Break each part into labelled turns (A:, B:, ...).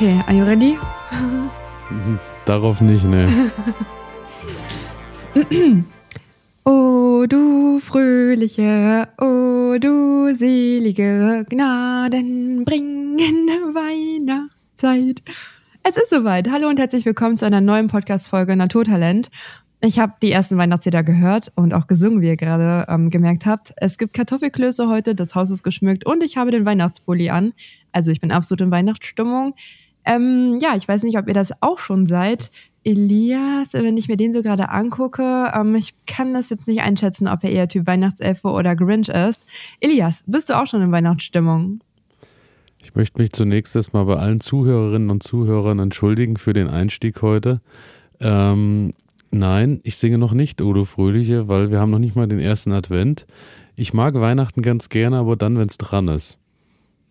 A: Okay, are you ready?
B: Darauf nicht, ne.
A: O du fröhliche, o du selige, gnadenbringende Weihnachtszeit. Es ist soweit. Hallo und herzlich willkommen zu einer neuen Podcast-Folge Naturtalent. Ich habe die ersten Weihnachtslieder gehört und auch gesungen, wie ihr gerade ähm, gemerkt habt. Es gibt Kartoffelklöße heute, das Haus ist geschmückt und ich habe den Weihnachtspulli an. Also ich bin absolut in Weihnachtsstimmung. Ähm, ja, ich weiß nicht, ob ihr das auch schon seid. Elias, wenn ich mir den so gerade angucke, ähm, ich kann das jetzt nicht einschätzen, ob er eher Typ Weihnachtselfe oder Grinch ist. Elias, bist du auch schon in Weihnachtsstimmung?
B: Ich möchte mich zunächst erstmal bei allen Zuhörerinnen und Zuhörern entschuldigen für den Einstieg heute. Ähm, Nein, ich singe noch nicht Udo Fröhliche, weil wir haben noch nicht mal den ersten Advent. Ich mag Weihnachten ganz gerne, aber dann, wenn es dran ist.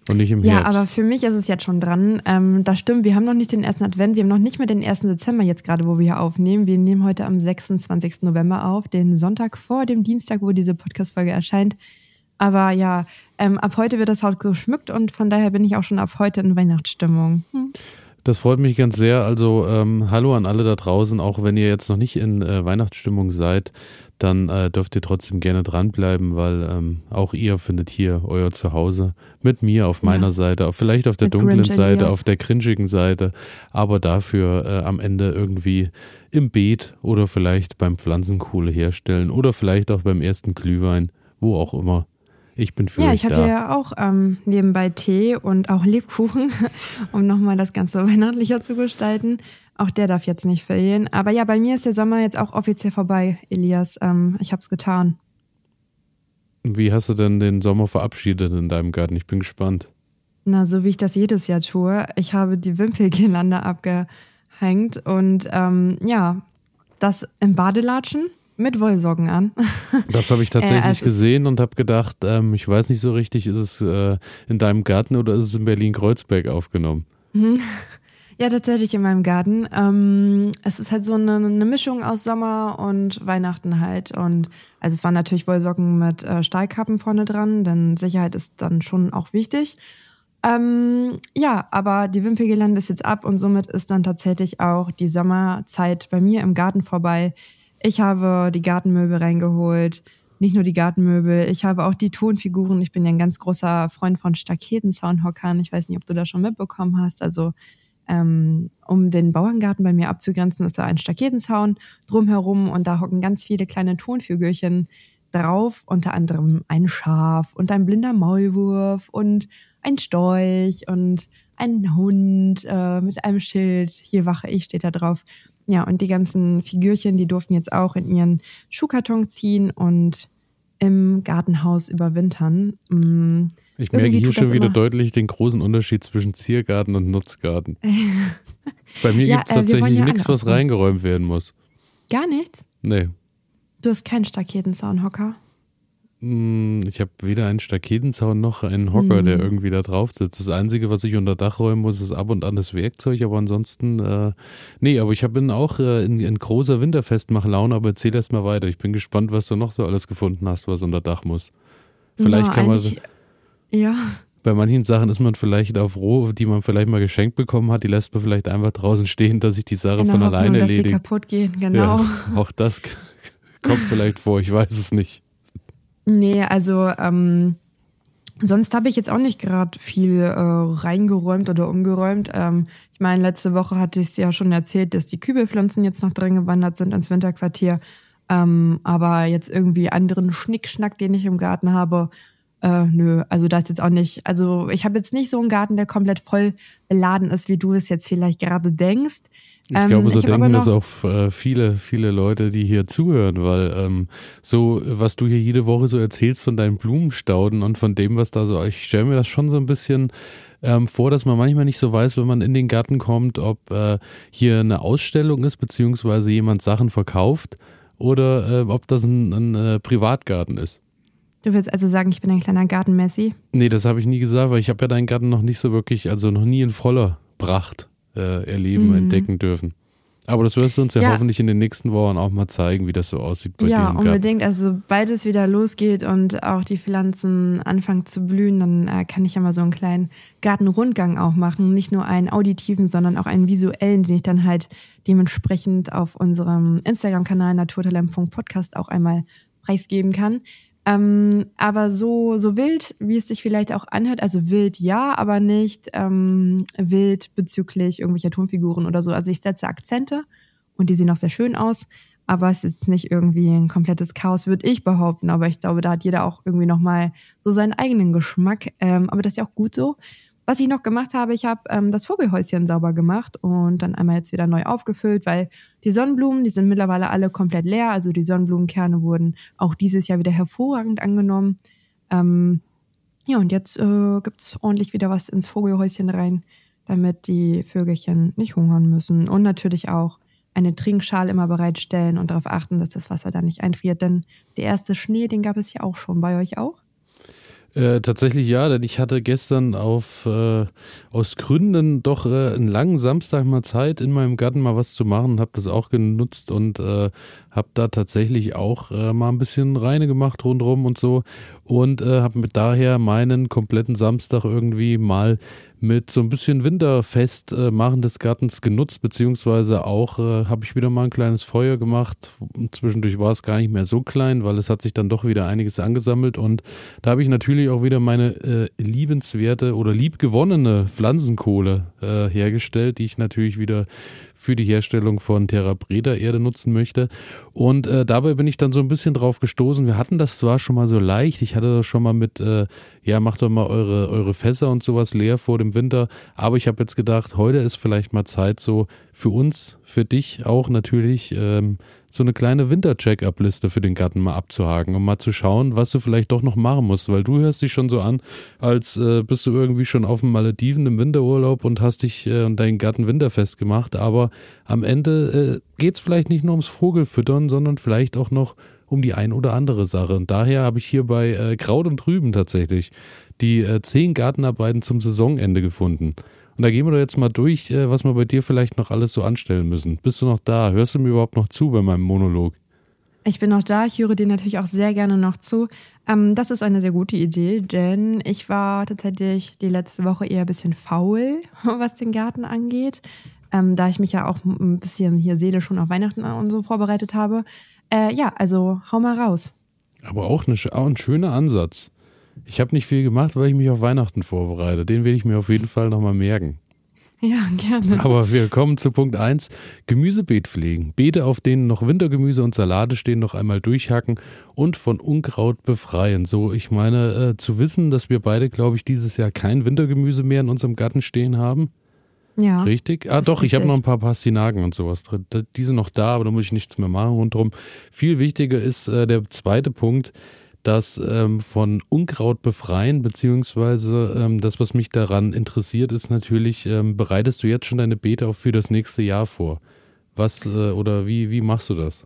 B: Und nicht im
A: ja,
B: Herbst.
A: Ja, aber für mich ist es jetzt schon dran. Ähm, das stimmt, wir haben noch nicht den ersten Advent, wir haben noch nicht mal den ersten Dezember jetzt gerade, wo wir hier aufnehmen. Wir nehmen heute am 26. November auf, den Sonntag vor dem Dienstag, wo diese Podcast-Folge erscheint. Aber ja, ähm, ab heute wird das Haus geschmückt und von daher bin ich auch schon ab heute in Weihnachtsstimmung. Hm.
B: Das freut mich ganz sehr. Also ähm, hallo an alle da draußen. Auch wenn ihr jetzt noch nicht in äh, Weihnachtsstimmung seid, dann äh, dürft ihr trotzdem gerne dranbleiben, weil ähm, auch ihr findet hier euer Zuhause mit mir auf meiner ja. Seite, vielleicht auf der mit dunklen Grinch Seite, auf der cringigen Seite, aber dafür äh, am Ende irgendwie im Beet oder vielleicht beim Pflanzenkohle herstellen oder vielleicht auch beim ersten Glühwein, wo auch immer. Ich bin für
A: Ja,
B: ich
A: habe ja auch ähm, nebenbei Tee und auch Lebkuchen, um nochmal das Ganze weihnachtlicher zu gestalten. Auch der darf jetzt nicht fehlen. Aber ja, bei mir ist der Sommer jetzt auch offiziell vorbei, Elias. Ähm, ich habe es getan.
B: Wie hast du denn den Sommer verabschiedet in deinem Garten? Ich bin gespannt.
A: Na, so wie ich das jedes Jahr tue. Ich habe die Wimpelgirlande abgehängt und ähm, ja, das im Badelatschen mit Wollsocken an.
B: Das habe ich tatsächlich äh, also gesehen und habe gedacht, ähm, ich weiß nicht so richtig, ist es äh, in deinem Garten oder ist es in Berlin-Kreuzberg aufgenommen?
A: Mhm. Ja, tatsächlich in meinem Garten. Ähm, es ist halt so eine, eine, Mischung aus Sommer und Weihnachten halt. Und also es waren natürlich Wollsocken mit äh, Stahlkappen vorne dran, denn Sicherheit ist dann schon auch wichtig. Ähm, ja, aber die Wimpelgelände ist jetzt ab und somit ist dann tatsächlich auch die Sommerzeit bei mir im Garten vorbei. Ich habe die Gartenmöbel reingeholt. Nicht nur die Gartenmöbel, ich habe auch die Tonfiguren. Ich bin ja ein ganz großer Freund von Staketenzaunhockern. Ich weiß nicht, ob du das schon mitbekommen hast. Also, ähm, um den Bauerngarten bei mir abzugrenzen, ist da ein Staketenzaun drumherum und da hocken ganz viele kleine Tonfigürchen drauf, unter anderem ein Schaf und ein blinder Maulwurf und ein Storch und ein Hund äh, mit einem Schild. Hier wache ich, steht da drauf. Ja, und die ganzen Figürchen, die durften jetzt auch in ihren Schuhkarton ziehen und im Gartenhaus überwintern.
B: Mm, ich merke hier schon wieder deutlich den großen Unterschied zwischen Ziergarten und Nutzgarten. Bei mir ja, gibt es äh, tatsächlich ja nichts, was reingeräumt werden muss.
A: Gar nichts?
B: Nee.
A: Du hast keinen Staketenzaunhocker?
B: Hm, ich habe weder einen Staketenzaun noch einen Hocker, mhm. der hm. irgendwie da drauf sitzt. Das Einzige, was ich unter Dach räumen muss, ist ab und an das Werkzeug, aber ansonsten, äh, nee, aber ich bin auch äh, in, in großer Winterfestmachlaune, aber erzähl erst mal weiter. Ich bin gespannt, was du noch so alles gefunden hast, was unter Dach muss. Vielleicht Na, kann man.
A: Ja.
B: Bei manchen Sachen ist man vielleicht auf roh, die man vielleicht mal geschenkt bekommen hat, die lässt man vielleicht einfach draußen stehen, dass sich die Sache von alleine erledigt. Dass sie
A: kaputt gehen, genau. Ja,
B: auch das kommt vielleicht vor, ich weiß es nicht.
A: Nee, also ähm, sonst habe ich jetzt auch nicht gerade viel äh, reingeräumt oder umgeräumt. Ähm, ich meine, letzte Woche hatte ich es ja schon erzählt, dass die Kübelpflanzen jetzt noch drin gewandert sind ins Winterquartier. Ähm, aber jetzt irgendwie anderen Schnickschnack, den ich im Garten habe, äh, nö, also das jetzt auch nicht. Also ich habe jetzt nicht so einen Garten, der komplett voll beladen ist, wie du es jetzt vielleicht gerade denkst.
B: Ich ähm, glaube, so ich denken das auch äh, viele, viele Leute, die hier zuhören, weil ähm, so, was du hier jede Woche so erzählst von deinen Blumenstauden und von dem, was da so, ich stelle mir das schon so ein bisschen ähm, vor, dass man manchmal nicht so weiß, wenn man in den Garten kommt, ob äh, hier eine Ausstellung ist, beziehungsweise jemand Sachen verkauft oder äh, ob das ein, ein äh, Privatgarten ist.
A: Du willst also sagen, ich bin ein kleiner Gartenmessi?
B: Nee, das habe ich nie gesagt, weil ich habe ja deinen Garten noch nicht so wirklich, also noch nie in voller Pracht äh, erleben, mhm. entdecken dürfen. Aber das wirst du uns ja, ja, hoffentlich in den nächsten Wochen auch mal zeigen, wie das so aussieht
A: bei ja, dir. Ja, unbedingt. Also sobald es wieder losgeht und auch die Pflanzen anfangen zu blühen, dann äh, kann ich ja mal so einen kleinen Gartenrundgang auch machen. Nicht nur einen auditiven, sondern auch einen visuellen, den ich dann halt dementsprechend auf unserem Instagram-Kanal naturtalent.podcast auch einmal preisgeben kann. Ähm, aber so, so wild, wie es sich vielleicht auch anhört, also wild ja, aber nicht ähm, wild bezüglich irgendwelcher Tonfiguren oder so. Also ich setze Akzente und die sehen auch sehr schön aus, aber es ist nicht irgendwie ein komplettes Chaos, würde ich behaupten. Aber ich glaube, da hat jeder auch irgendwie nochmal so seinen eigenen Geschmack. Ähm, aber das ist ja auch gut so. Was ich noch gemacht habe, ich habe ähm, das Vogelhäuschen sauber gemacht und dann einmal jetzt wieder neu aufgefüllt, weil die Sonnenblumen, die sind mittlerweile alle komplett leer. Also die Sonnenblumenkerne wurden auch dieses Jahr wieder hervorragend angenommen. Ähm, ja, und jetzt äh, gibt es ordentlich wieder was ins Vogelhäuschen rein, damit die Vögelchen nicht hungern müssen. Und natürlich auch eine Trinkschale immer bereitstellen und darauf achten, dass das Wasser da nicht einfriert. Denn der erste Schnee, den gab es ja auch schon. Bei euch auch?
B: Äh, tatsächlich ja, denn ich hatte gestern auf äh, aus Gründen doch äh, einen langen Samstag mal Zeit, in meinem Garten mal was zu machen, habe das auch genutzt und äh, habe da tatsächlich auch äh, mal ein bisschen reine gemacht rundherum und so und äh, habe mit daher meinen kompletten Samstag irgendwie mal mit so ein bisschen Winterfest äh, machen des Gartens genutzt, beziehungsweise auch äh, habe ich wieder mal ein kleines Feuer gemacht. Zwischendurch war es gar nicht mehr so klein, weil es hat sich dann doch wieder einiges angesammelt und da habe ich natürlich auch wieder meine äh, liebenswerte oder liebgewonnene Pflanzenkohle äh, hergestellt, die ich natürlich wieder für die Herstellung von Terra Breda Erde nutzen möchte. Und äh, dabei bin ich dann so ein bisschen drauf gestoßen. Wir hatten das zwar schon mal so leicht, ich hatte das schon mal mit, äh, ja, macht doch mal eure, eure Fässer und sowas leer vor dem Winter, aber ich habe jetzt gedacht, heute ist vielleicht mal Zeit so für uns, für dich auch natürlich, ähm, so eine kleine Winter-Check-up-Liste für den Garten mal abzuhaken, um mal zu schauen, was du vielleicht doch noch machen musst, weil du hörst dich schon so an, als äh, bist du irgendwie schon auf dem Malediven im Winterurlaub und hast dich äh, und deinen Garten winterfest gemacht, aber am Ende äh, geht es vielleicht nicht nur ums Vogelfüttern, sondern vielleicht auch noch um die ein oder andere Sache. Und daher habe ich hier bei äh, Kraut und Trüben tatsächlich die äh, zehn Gartenarbeiten zum Saisonende gefunden. Und da gehen wir doch jetzt mal durch, äh, was wir bei dir vielleicht noch alles so anstellen müssen. Bist du noch da? Hörst du mir überhaupt noch zu bei meinem Monolog?
A: Ich bin noch da, ich höre dir natürlich auch sehr gerne noch zu. Ähm, das ist eine sehr gute Idee, denn ich war tatsächlich die letzte Woche eher ein bisschen faul, was den Garten angeht, ähm, da ich mich ja auch ein bisschen hier Seele schon auf Weihnachten und so vorbereitet habe. Äh, ja, also hau mal raus.
B: Aber auch, eine, auch ein schöner Ansatz. Ich habe nicht viel gemacht, weil ich mich auf Weihnachten vorbereite. Den will ich mir auf jeden Fall nochmal merken.
A: Ja, gerne.
B: Aber wir kommen zu Punkt 1. Gemüsebeet pflegen. Beete, auf denen noch Wintergemüse und Salate stehen, noch einmal durchhacken und von Unkraut befreien. So, ich meine, äh, zu wissen, dass wir beide, glaube ich, dieses Jahr kein Wintergemüse mehr in unserem Garten stehen haben.
A: Ja.
B: Richtig? Ah, doch, richtig. ich habe noch ein paar Pastinaken und sowas drin. Die sind noch da, aber da muss ich nichts mehr machen rundherum. Viel wichtiger ist äh, der zweite Punkt das ähm, von Unkraut befreien, beziehungsweise ähm, das, was mich daran interessiert, ist natürlich, ähm, bereitest du jetzt schon deine Beete auch für das nächste Jahr vor? Was äh, oder wie, wie machst du das?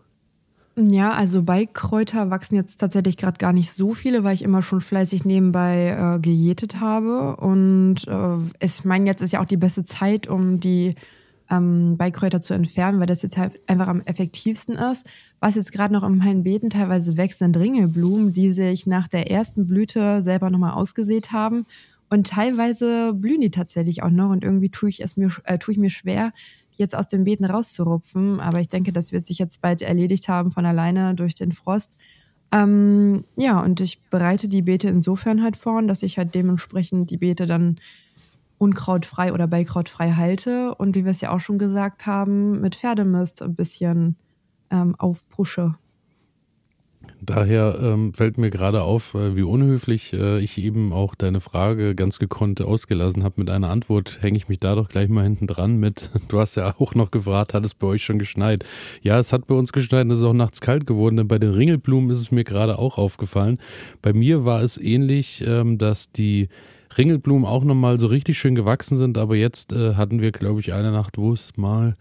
A: Ja, also Beikräuter wachsen jetzt tatsächlich gerade gar nicht so viele, weil ich immer schon fleißig nebenbei äh, gejätet habe. Und äh, ich meine, jetzt ist ja auch die beste Zeit, um die ähm, Beikräuter zu entfernen, weil das jetzt halt einfach am effektivsten ist. Was jetzt gerade noch in meinen Beeten teilweise wächst, sind Ringelblumen, die sich nach der ersten Blüte selber nochmal ausgesät haben. Und teilweise blühen die tatsächlich auch noch und irgendwie tue ich es mir, äh, tue ich mir schwer, jetzt aus den Beeten rauszurupfen. Aber ich denke, das wird sich jetzt bald erledigt haben von alleine durch den Frost. Ähm, ja, und ich bereite die Beete insofern halt vor, dass ich halt dementsprechend die Beete dann unkrautfrei oder beikrautfrei halte und wie wir es ja auch schon gesagt haben, mit Pferdemist ein bisschen ähm, aufpushe.
B: Daher ähm, fällt mir gerade auf, äh, wie unhöflich äh, ich eben auch deine Frage ganz gekonnt ausgelassen habe. Mit einer Antwort hänge ich mich da doch gleich mal hinten dran mit. Du hast ja auch noch gefragt, hat es bei euch schon geschneit? Ja, es hat bei uns geschneit und es ist auch nachts kalt geworden, denn bei den Ringelblumen ist es mir gerade auch aufgefallen. Bei mir war es ähnlich, ähm, dass die Ringelblumen auch nochmal so richtig schön gewachsen sind, aber jetzt äh, hatten wir, glaube ich, eine Nacht, wo es mal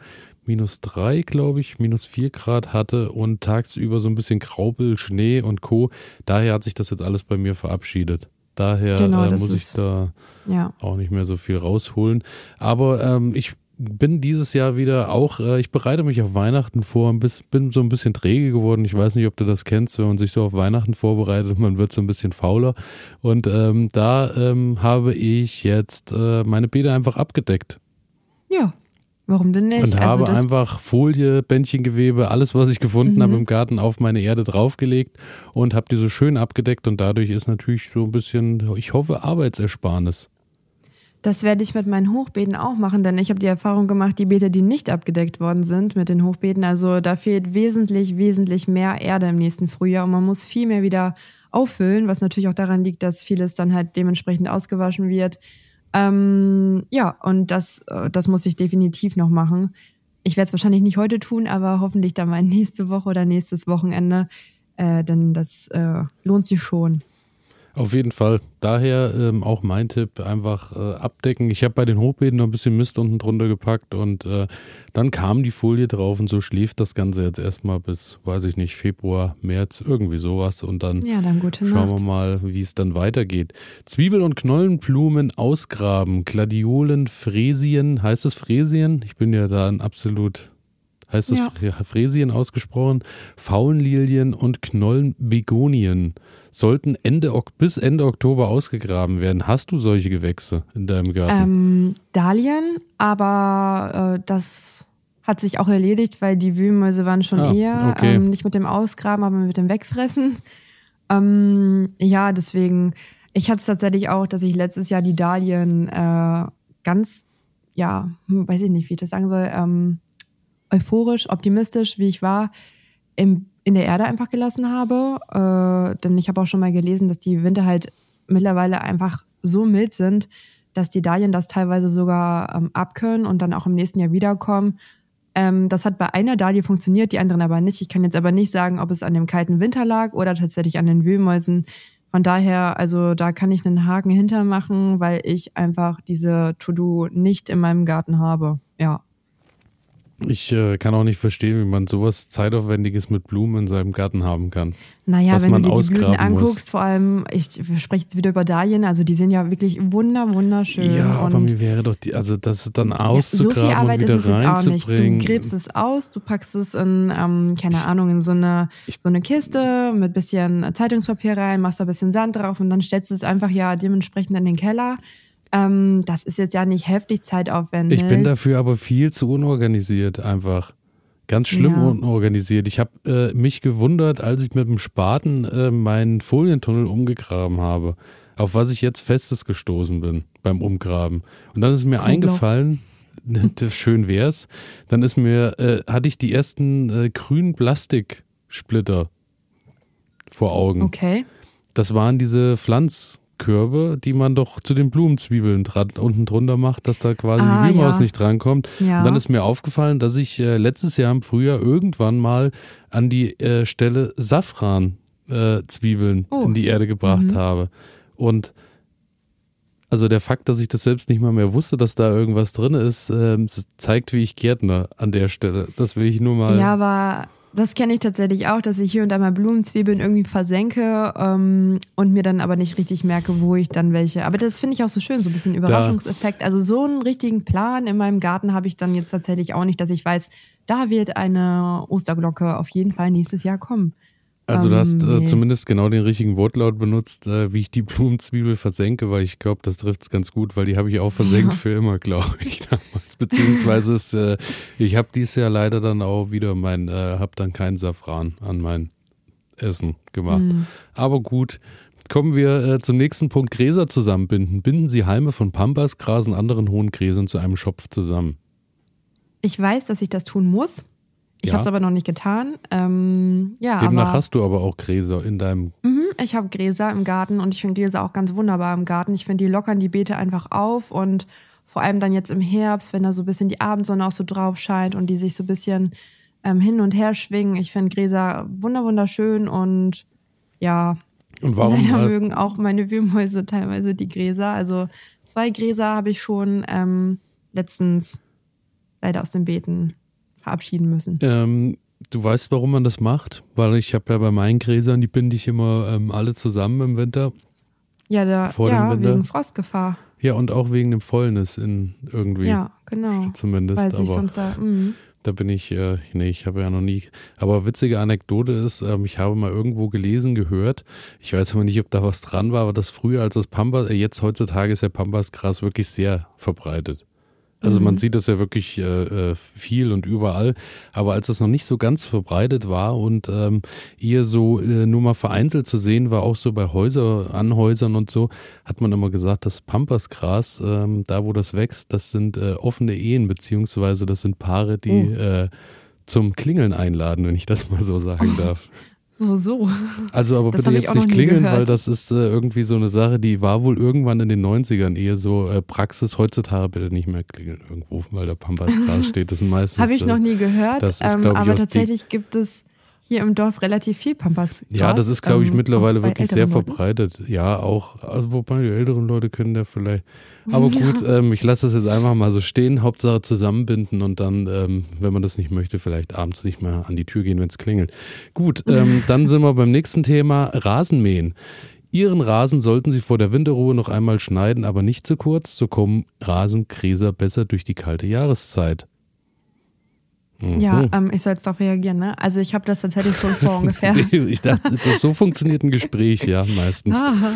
B: minus drei, glaube ich, minus vier Grad hatte und tagsüber so ein bisschen Graupel, Schnee und Co. Daher hat sich das jetzt alles bei mir verabschiedet. Daher genau, äh, muss ich da ja. auch nicht mehr so viel rausholen. Aber ähm, ich bin dieses Jahr wieder auch, äh, ich bereite mich auf Weihnachten vor, bin so ein bisschen träge geworden. Ich weiß nicht, ob du das kennst, wenn man sich so auf Weihnachten vorbereitet, man wird so ein bisschen fauler. Und ähm, da ähm, habe ich jetzt äh, meine Beete einfach abgedeckt.
A: Ja, Warum denn nicht?
B: Und also habe einfach Folie, Bändchengewebe, alles, was ich gefunden mhm. habe im Garten, auf meine Erde draufgelegt und habe die so schön abgedeckt. Und dadurch ist natürlich so ein bisschen, ich hoffe, Arbeitsersparnis.
A: Das werde ich mit meinen Hochbeeten auch machen, denn ich habe die Erfahrung gemacht, die Beete, die nicht abgedeckt worden sind mit den Hochbeeten, also da fehlt wesentlich, wesentlich mehr Erde im nächsten Frühjahr und man muss viel mehr wieder auffüllen, was natürlich auch daran liegt, dass vieles dann halt dementsprechend ausgewaschen wird. Ähm, ja, und das, äh, das muss ich definitiv noch machen. Ich werde es wahrscheinlich nicht heute tun, aber hoffentlich dann mal nächste Woche oder nächstes Wochenende, äh, denn das äh, lohnt sich schon.
B: Auf jeden Fall. Daher ähm, auch mein Tipp, einfach äh, abdecken. Ich habe bei den Hochbeeten noch ein bisschen Mist unten drunter gepackt und äh, dann kam die Folie drauf und so schläft das Ganze jetzt erstmal bis, weiß ich nicht, Februar, März, irgendwie sowas. Und dann,
A: ja, dann
B: schauen wir mal, wie es dann weitergeht. Zwiebel- und Knollenblumen ausgraben, Gladiolen, Fräsien. Heißt es Fräsien? Ich bin ja da ein absolut heißt es ja. Fräsien ausgesprochen, Faulenlilien und Knollenbegonien sollten Ende, bis Ende Oktober ausgegraben werden. Hast du solche Gewächse in deinem Garten?
A: Ähm, Dahlien, aber äh, das hat sich auch erledigt, weil die Wühlmäuse waren schon ah, eher okay. ähm, nicht mit dem Ausgraben, aber mit dem Wegfressen. Ähm, ja, deswegen, ich hatte es tatsächlich auch, dass ich letztes Jahr die Dahlien äh, ganz, ja, weiß ich nicht, wie ich das sagen soll, ähm, euphorisch, optimistisch, wie ich war, im in der Erde einfach gelassen habe. Äh, denn ich habe auch schon mal gelesen, dass die Winter halt mittlerweile einfach so mild sind, dass die Dahlien das teilweise sogar ähm, abkönnen und dann auch im nächsten Jahr wiederkommen. Ähm, das hat bei einer Dahlie funktioniert, die anderen aber nicht. Ich kann jetzt aber nicht sagen, ob es an dem kalten Winter lag oder tatsächlich an den Wühlmäusen. Von daher, also da kann ich einen Haken hintermachen, weil ich einfach diese To-Do nicht in meinem Garten habe. Ja.
B: Ich äh, kann auch nicht verstehen, wie man sowas Zeitaufwendiges mit Blumen in seinem Garten haben kann.
A: Naja,
B: was
A: wenn
B: man
A: du dir die Blüten anguckst,
B: muss.
A: vor allem, ich spreche jetzt wieder über Dahlien, also die sind ja wirklich wunder, wunderschön.
B: Ja, aber mir wäre doch die, also das dann auszugraben ja, so viel Arbeit und wieder ist es reinzubringen.
A: Du gräbst es aus, du packst es in, ähm, keine Ahnung, in so eine, so eine Kiste mit bisschen Zeitungspapier rein, machst da ein bisschen Sand drauf und dann stellst du es einfach ja dementsprechend in den Keller. Ähm, das ist jetzt ja nicht heftig zeitaufwendig.
B: Ich bin dafür aber viel zu unorganisiert einfach. Ganz schlimm ja. unorganisiert. Ich habe äh, mich gewundert, als ich mit dem Spaten äh, meinen Folientunnel umgegraben habe, auf was ich jetzt festes gestoßen bin beim Umgraben. Und dann ist mir Komm eingefallen, schön wär's, dann ist mir, äh, hatte ich die ersten äh, grünen Plastiksplitter vor Augen.
A: Okay.
B: Das waren diese Pflanz, Körbe, die man doch zu den Blumenzwiebeln unten drunter macht, dass da quasi ah, die Wühlmaus ja. nicht drankommt. Ja. Und dann ist mir aufgefallen, dass ich äh, letztes Jahr im Frühjahr irgendwann mal an die äh, Stelle Safran-Zwiebeln äh, oh. in die Erde gebracht mhm. habe. Und also der Fakt, dass ich das selbst nicht mal mehr wusste, dass da irgendwas drin ist, äh, zeigt, wie ich Gärtner an der Stelle. Das will ich nur mal.
A: Ja, aber das kenne ich tatsächlich auch, dass ich hier und da mal Blumenzwiebeln irgendwie versenke ähm, und mir dann aber nicht richtig merke, wo ich dann welche. Aber das finde ich auch so schön, so ein bisschen Überraschungseffekt. Da. Also so einen richtigen Plan in meinem Garten habe ich dann jetzt tatsächlich auch nicht, dass ich weiß, da wird eine Osterglocke auf jeden Fall nächstes Jahr kommen.
B: Also du hast äh, nee. zumindest genau den richtigen Wortlaut benutzt, äh, wie ich die Blumenzwiebel versenke, weil ich glaube, das trifft es ganz gut, weil die habe ich auch versenkt ja. für immer, glaube ich, damals. Beziehungsweise ist, äh, ich habe dieses Jahr leider dann auch wieder mein, äh, habe dann keinen Safran an mein Essen gemacht. Mhm. Aber gut, kommen wir äh, zum nächsten Punkt, Gräser zusammenbinden. Binden Sie Halme von Pampas, Grasen, anderen hohen Gräsern zu einem Schopf zusammen.
A: Ich weiß, dass ich das tun muss. Ich ja. habe es aber noch nicht getan. Ähm, ja,
B: Demnach
A: aber,
B: hast du aber auch Gräser in deinem.
A: Mhm, ich habe Gräser im Garten und ich finde Gräser auch ganz wunderbar im Garten. Ich finde, die lockern die Beete einfach auf und vor allem dann jetzt im Herbst, wenn da so ein bisschen die Abendsonne auch so drauf scheint und die sich so ein bisschen ähm, hin und her schwingen. Ich finde Gräser wunderschön und ja.
B: Und warum?
A: Leider mögen auch meine Wühlmäuse teilweise die Gräser. Also zwei Gräser habe ich schon ähm, letztens leider aus den Beeten verabschieden müssen.
B: Ähm, du weißt, warum man das macht? Weil ich habe ja bei meinen Gräsern, die binde ich immer ähm, alle zusammen im Winter.
A: Ja, da,
B: vor
A: ja
B: dem Winter.
A: wegen Frostgefahr.
B: Ja, und auch wegen dem Fäulnis in irgendwie.
A: Ja, genau.
B: Zumindest.
A: Weil sich
B: aber
A: sonst da, mm.
B: da bin ich, äh, nee, ich habe ja noch nie. Aber witzige Anekdote ist, ähm, ich habe mal irgendwo gelesen, gehört, ich weiß aber nicht, ob da was dran war, aber das früher als das Pampas, äh, jetzt heutzutage ist ja Pambasgras wirklich sehr verbreitet. Also man
A: Mhm.
B: sieht das ja wirklich äh, äh, viel und überall, aber als es noch nicht so ganz verbreitet war und ähm, eher so äh, nur mal vereinzelt zu sehen war, auch so bei Häuser, Anhäusern und so, hat man immer gesagt, das Pampasgras, ähm, da wo das wächst, das sind äh, offene Ehen, beziehungsweise das sind Paare, die äh, zum Klingeln einladen, wenn ich das mal so sagen darf.
A: So, so.
B: Also aber
A: Das
B: bitte jetzt nicht klingeln, weil das ist äh, irgendwie so eine Sache, die war wohl irgendwann in den 90ern eher so äh, Praxis. Heutzutage bitte nicht mehr klingeln irgendwo, weil der Pampasgras steht. Das sind meistens.
A: Habe ich
B: äh,
A: noch nie gehört,
B: das ist,
A: ähm, aber tatsächlich gibt es hier im Dorf relativ viel Pampas.
B: Ja, das ist, glaube ich,
A: ähm,
B: mittlerweile wirklich sehr
A: Leuten.
B: verbreitet. Ja, auch, also wobei die älteren Leute können da vielleicht. Aber gut, ähm, ich lasse das jetzt einfach mal so stehen. Hauptsache zusammenbinden und dann, ähm, wenn man das nicht möchte, vielleicht abends nicht mehr an die Tür gehen, wenn es klingelt. Gut, ähm, dann sind wir beim nächsten Thema: Rasenmähen. Ihren Rasen sollten Sie vor der Winterruhe noch einmal schneiden, aber nicht zu kurz. So kommen Rasenkräser besser durch die kalte Jahreszeit. Mhm.
A: Ja, ähm, ich soll jetzt darauf reagieren, ne? Also ich habe das tatsächlich schon vor ungefähr.
B: Ich dachte, das, so funktioniert ein Gespräch, ja, meistens.
A: Ah,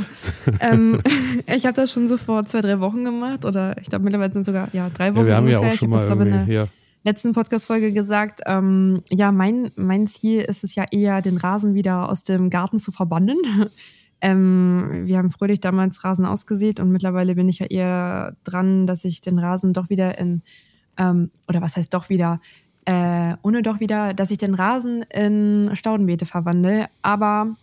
A: ähm, ich habe das schon so vor zwei, drei Wochen gemacht oder ich glaube mittlerweile sind sogar ja drei Wochen.
B: Ja, wir haben ja
A: ungefähr.
B: auch
A: Ich
B: schon mal irgendwie,
A: der
B: ja.
A: letzten Podcast-Folge gesagt. Ähm, ja, mein, mein Ziel ist es ja eher, den Rasen wieder aus dem Garten zu verbannen. Ähm, wir haben fröhlich damals Rasen ausgesät und mittlerweile bin ich ja eher dran, dass ich den Rasen doch wieder in, ähm, oder was heißt doch wieder, äh, ohne doch wieder, dass ich den Rasen in Staudenbeete verwandle. Aber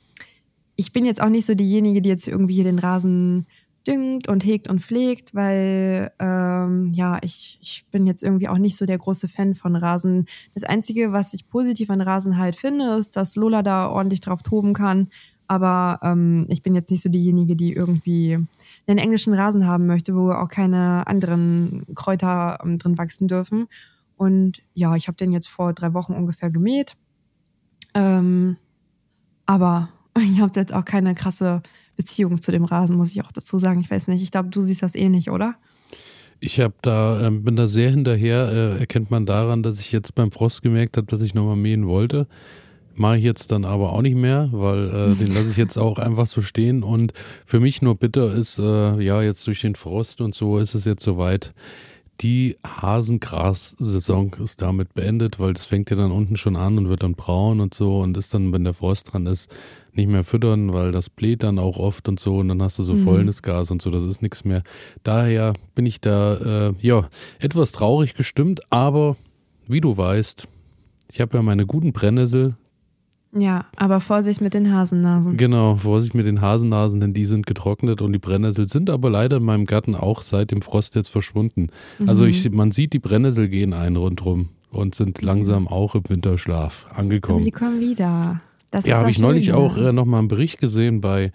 A: ich bin jetzt auch nicht so diejenige, die jetzt irgendwie hier den Rasen düngt und hegt und pflegt, weil ähm, ja, ich, ich bin jetzt irgendwie auch nicht so der große Fan von Rasen. Das Einzige, was ich positiv an Rasen halt finde, ist, dass Lola da ordentlich drauf toben kann. Aber ähm, ich bin jetzt nicht so diejenige, die irgendwie einen englischen Rasen haben möchte, wo auch keine anderen Kräuter ähm, drin wachsen dürfen. Und ja, ich habe den jetzt vor drei Wochen ungefähr gemäht. Ähm, aber ich habe jetzt auch keine krasse Beziehung zu dem Rasen, muss ich auch dazu sagen. Ich weiß nicht, ich glaube, du siehst das eh nicht, oder?
B: Ich habe da, ähm, bin da sehr hinterher, äh, erkennt man daran, dass ich jetzt beim Frost gemerkt habe, dass ich nochmal mähen wollte. Mache ich jetzt dann aber auch nicht mehr, weil äh, den lasse ich jetzt auch einfach so stehen. Und für mich nur bitter ist, äh, ja, jetzt durch den Frost und so ist es jetzt soweit. Die Hasengras-Saison ist damit beendet, weil es fängt ja dann unten schon an und wird dann braun und so und ist dann, wenn der Frost dran ist, nicht mehr füttern, weil das bläht dann auch oft und so und dann hast du so
A: Mhm.
B: Fäulnisgas und so, das ist nichts mehr. Daher bin ich da, äh, ja, etwas traurig gestimmt, aber wie du weißt, ich habe ja meine guten Brennnessel,
A: Ja, aber Vorsicht mit den Hasennasen.
B: Genau, Vorsicht mit den Hasennasen, denn die sind getrocknet und die Brennnessel sind aber leider in meinem Garten auch seit dem Frost jetzt verschwunden. Also
A: Mhm.
B: ich, man sieht, die Brennnessel gehen ein rundrum und sind langsam auch im Winterschlaf
A: Aber
B: angekommen.
A: sie kommen wieder. Das
B: Ja, habe ich neulich
A: Schöne.
B: auch äh, nochmal einen Bericht gesehen bei,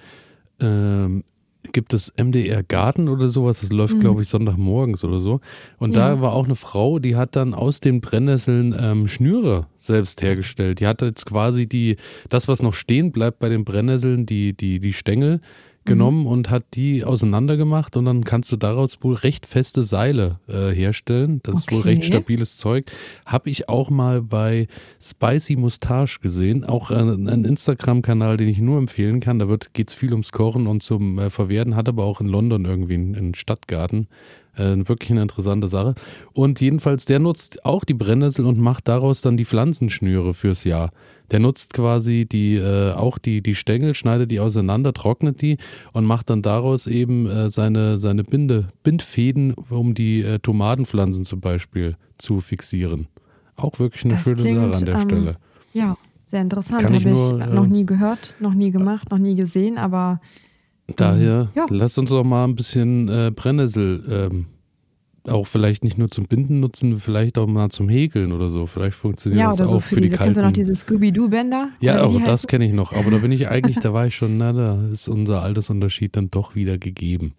B: ähm, gibt es MDR Garten oder sowas? Das läuft,
A: Mhm.
B: glaube ich, Sonntagmorgens oder so. Und
A: Ja.
B: da war auch eine Frau, die hat dann aus den Brennnesseln ähm, Schnüre selbst hergestellt. Die hat jetzt quasi die, das, was noch stehen bleibt bei den Brennnesseln, die, die, die Stängel genommen und hat die auseinandergemacht und dann kannst du daraus wohl recht feste Seile äh, herstellen. Das ist wohl
A: Okay.
B: recht stabiles Zeug. Habe ich auch mal bei Spicy Mustache gesehen, auch äh, ein Instagram-Kanal, den ich nur empfehlen kann. Da geht es viel ums Kochen und zum äh, Verwerten, hat aber auch in London irgendwie einen, einen Stadtgarten. Äh, wirklich eine interessante Sache. Und jedenfalls, der nutzt auch die Brennnessel und macht daraus dann die Pflanzenschnüre fürs Jahr. Der nutzt quasi die, äh, auch die, die Stängel, schneidet die auseinander, trocknet die und macht dann daraus eben äh, seine, seine Binde, Bindfäden, um die äh, Tomatenpflanzen zum Beispiel zu fixieren. Auch wirklich eine
A: Das
B: schöne Sache
A: klingt,
B: an der
A: ähm,
B: Stelle.
A: Ja, sehr interessant. Habe
B: ich
A: ich,
B: nur, äh,
A: noch nie gehört, noch nie gemacht, noch nie gesehen, aber
B: Daher,
A: ja.
B: lasst uns doch mal ein bisschen äh, Brennnessel ähm, auch vielleicht nicht nur zum Binden nutzen, vielleicht auch mal zum Häkeln oder so. Vielleicht funktioniert
A: ja,
B: das
A: oder so
B: auch
A: für
B: für die
A: diese, kennst du noch
B: kalten.
A: diese Scooby-Doo-Bänder?
B: Ja,
A: die
B: das kenne ich noch. Aber da bin ich eigentlich, da war ich schon, na, da ist unser Altersunterschied dann doch wieder gegeben.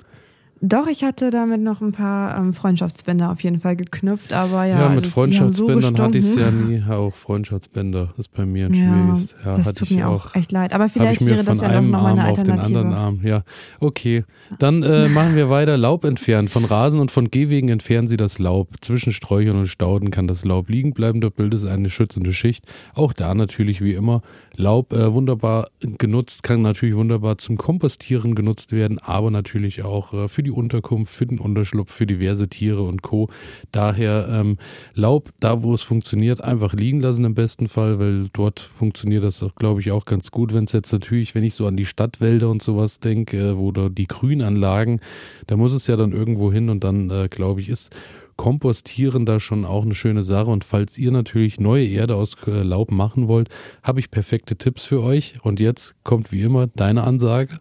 A: Doch, ich hatte damit noch ein paar ähm, Freundschaftsbänder auf jeden Fall geknüpft, aber ja.
B: Ja, mit Freundschaftsbändern so hatte ich es ja nie. Auch Freundschaftsbänder ist bei mir ein ja, schwieriges. Ja,
A: das tut mir auch, echt leid. Aber vielleicht wäre das ja doch nochmal eine Alternative. Auf den anderen Arm.
B: Ja, okay. Dann äh, machen wir weiter. Laub entfernen. Von Rasen und von Gehwegen entfernen Sie das Laub. Zwischen Sträuchern und Stauden kann das Laub liegen bleiben. Dort bildet es eine schützende Schicht. Auch da natürlich wie immer Laub äh, wunderbar genutzt, kann natürlich wunderbar zum Kompostieren genutzt werden, aber natürlich auch äh, für die Unterkunft, für den Unterschlupf, für diverse Tiere und Co. Daher ähm, Laub, da wo es funktioniert, einfach liegen lassen im besten Fall, weil dort funktioniert das, glaube ich, auch ganz gut. Wenn es jetzt natürlich, wenn ich so an die Stadtwälder und sowas denke, äh, wo da die Grünanlagen, da muss es ja dann irgendwo hin und dann, äh, glaube ich, ist Kompostieren da schon auch eine schöne Sache. Und falls ihr natürlich neue Erde aus äh, Laub machen wollt, habe ich perfekte Tipps für euch. Und jetzt kommt wie immer deine Ansage.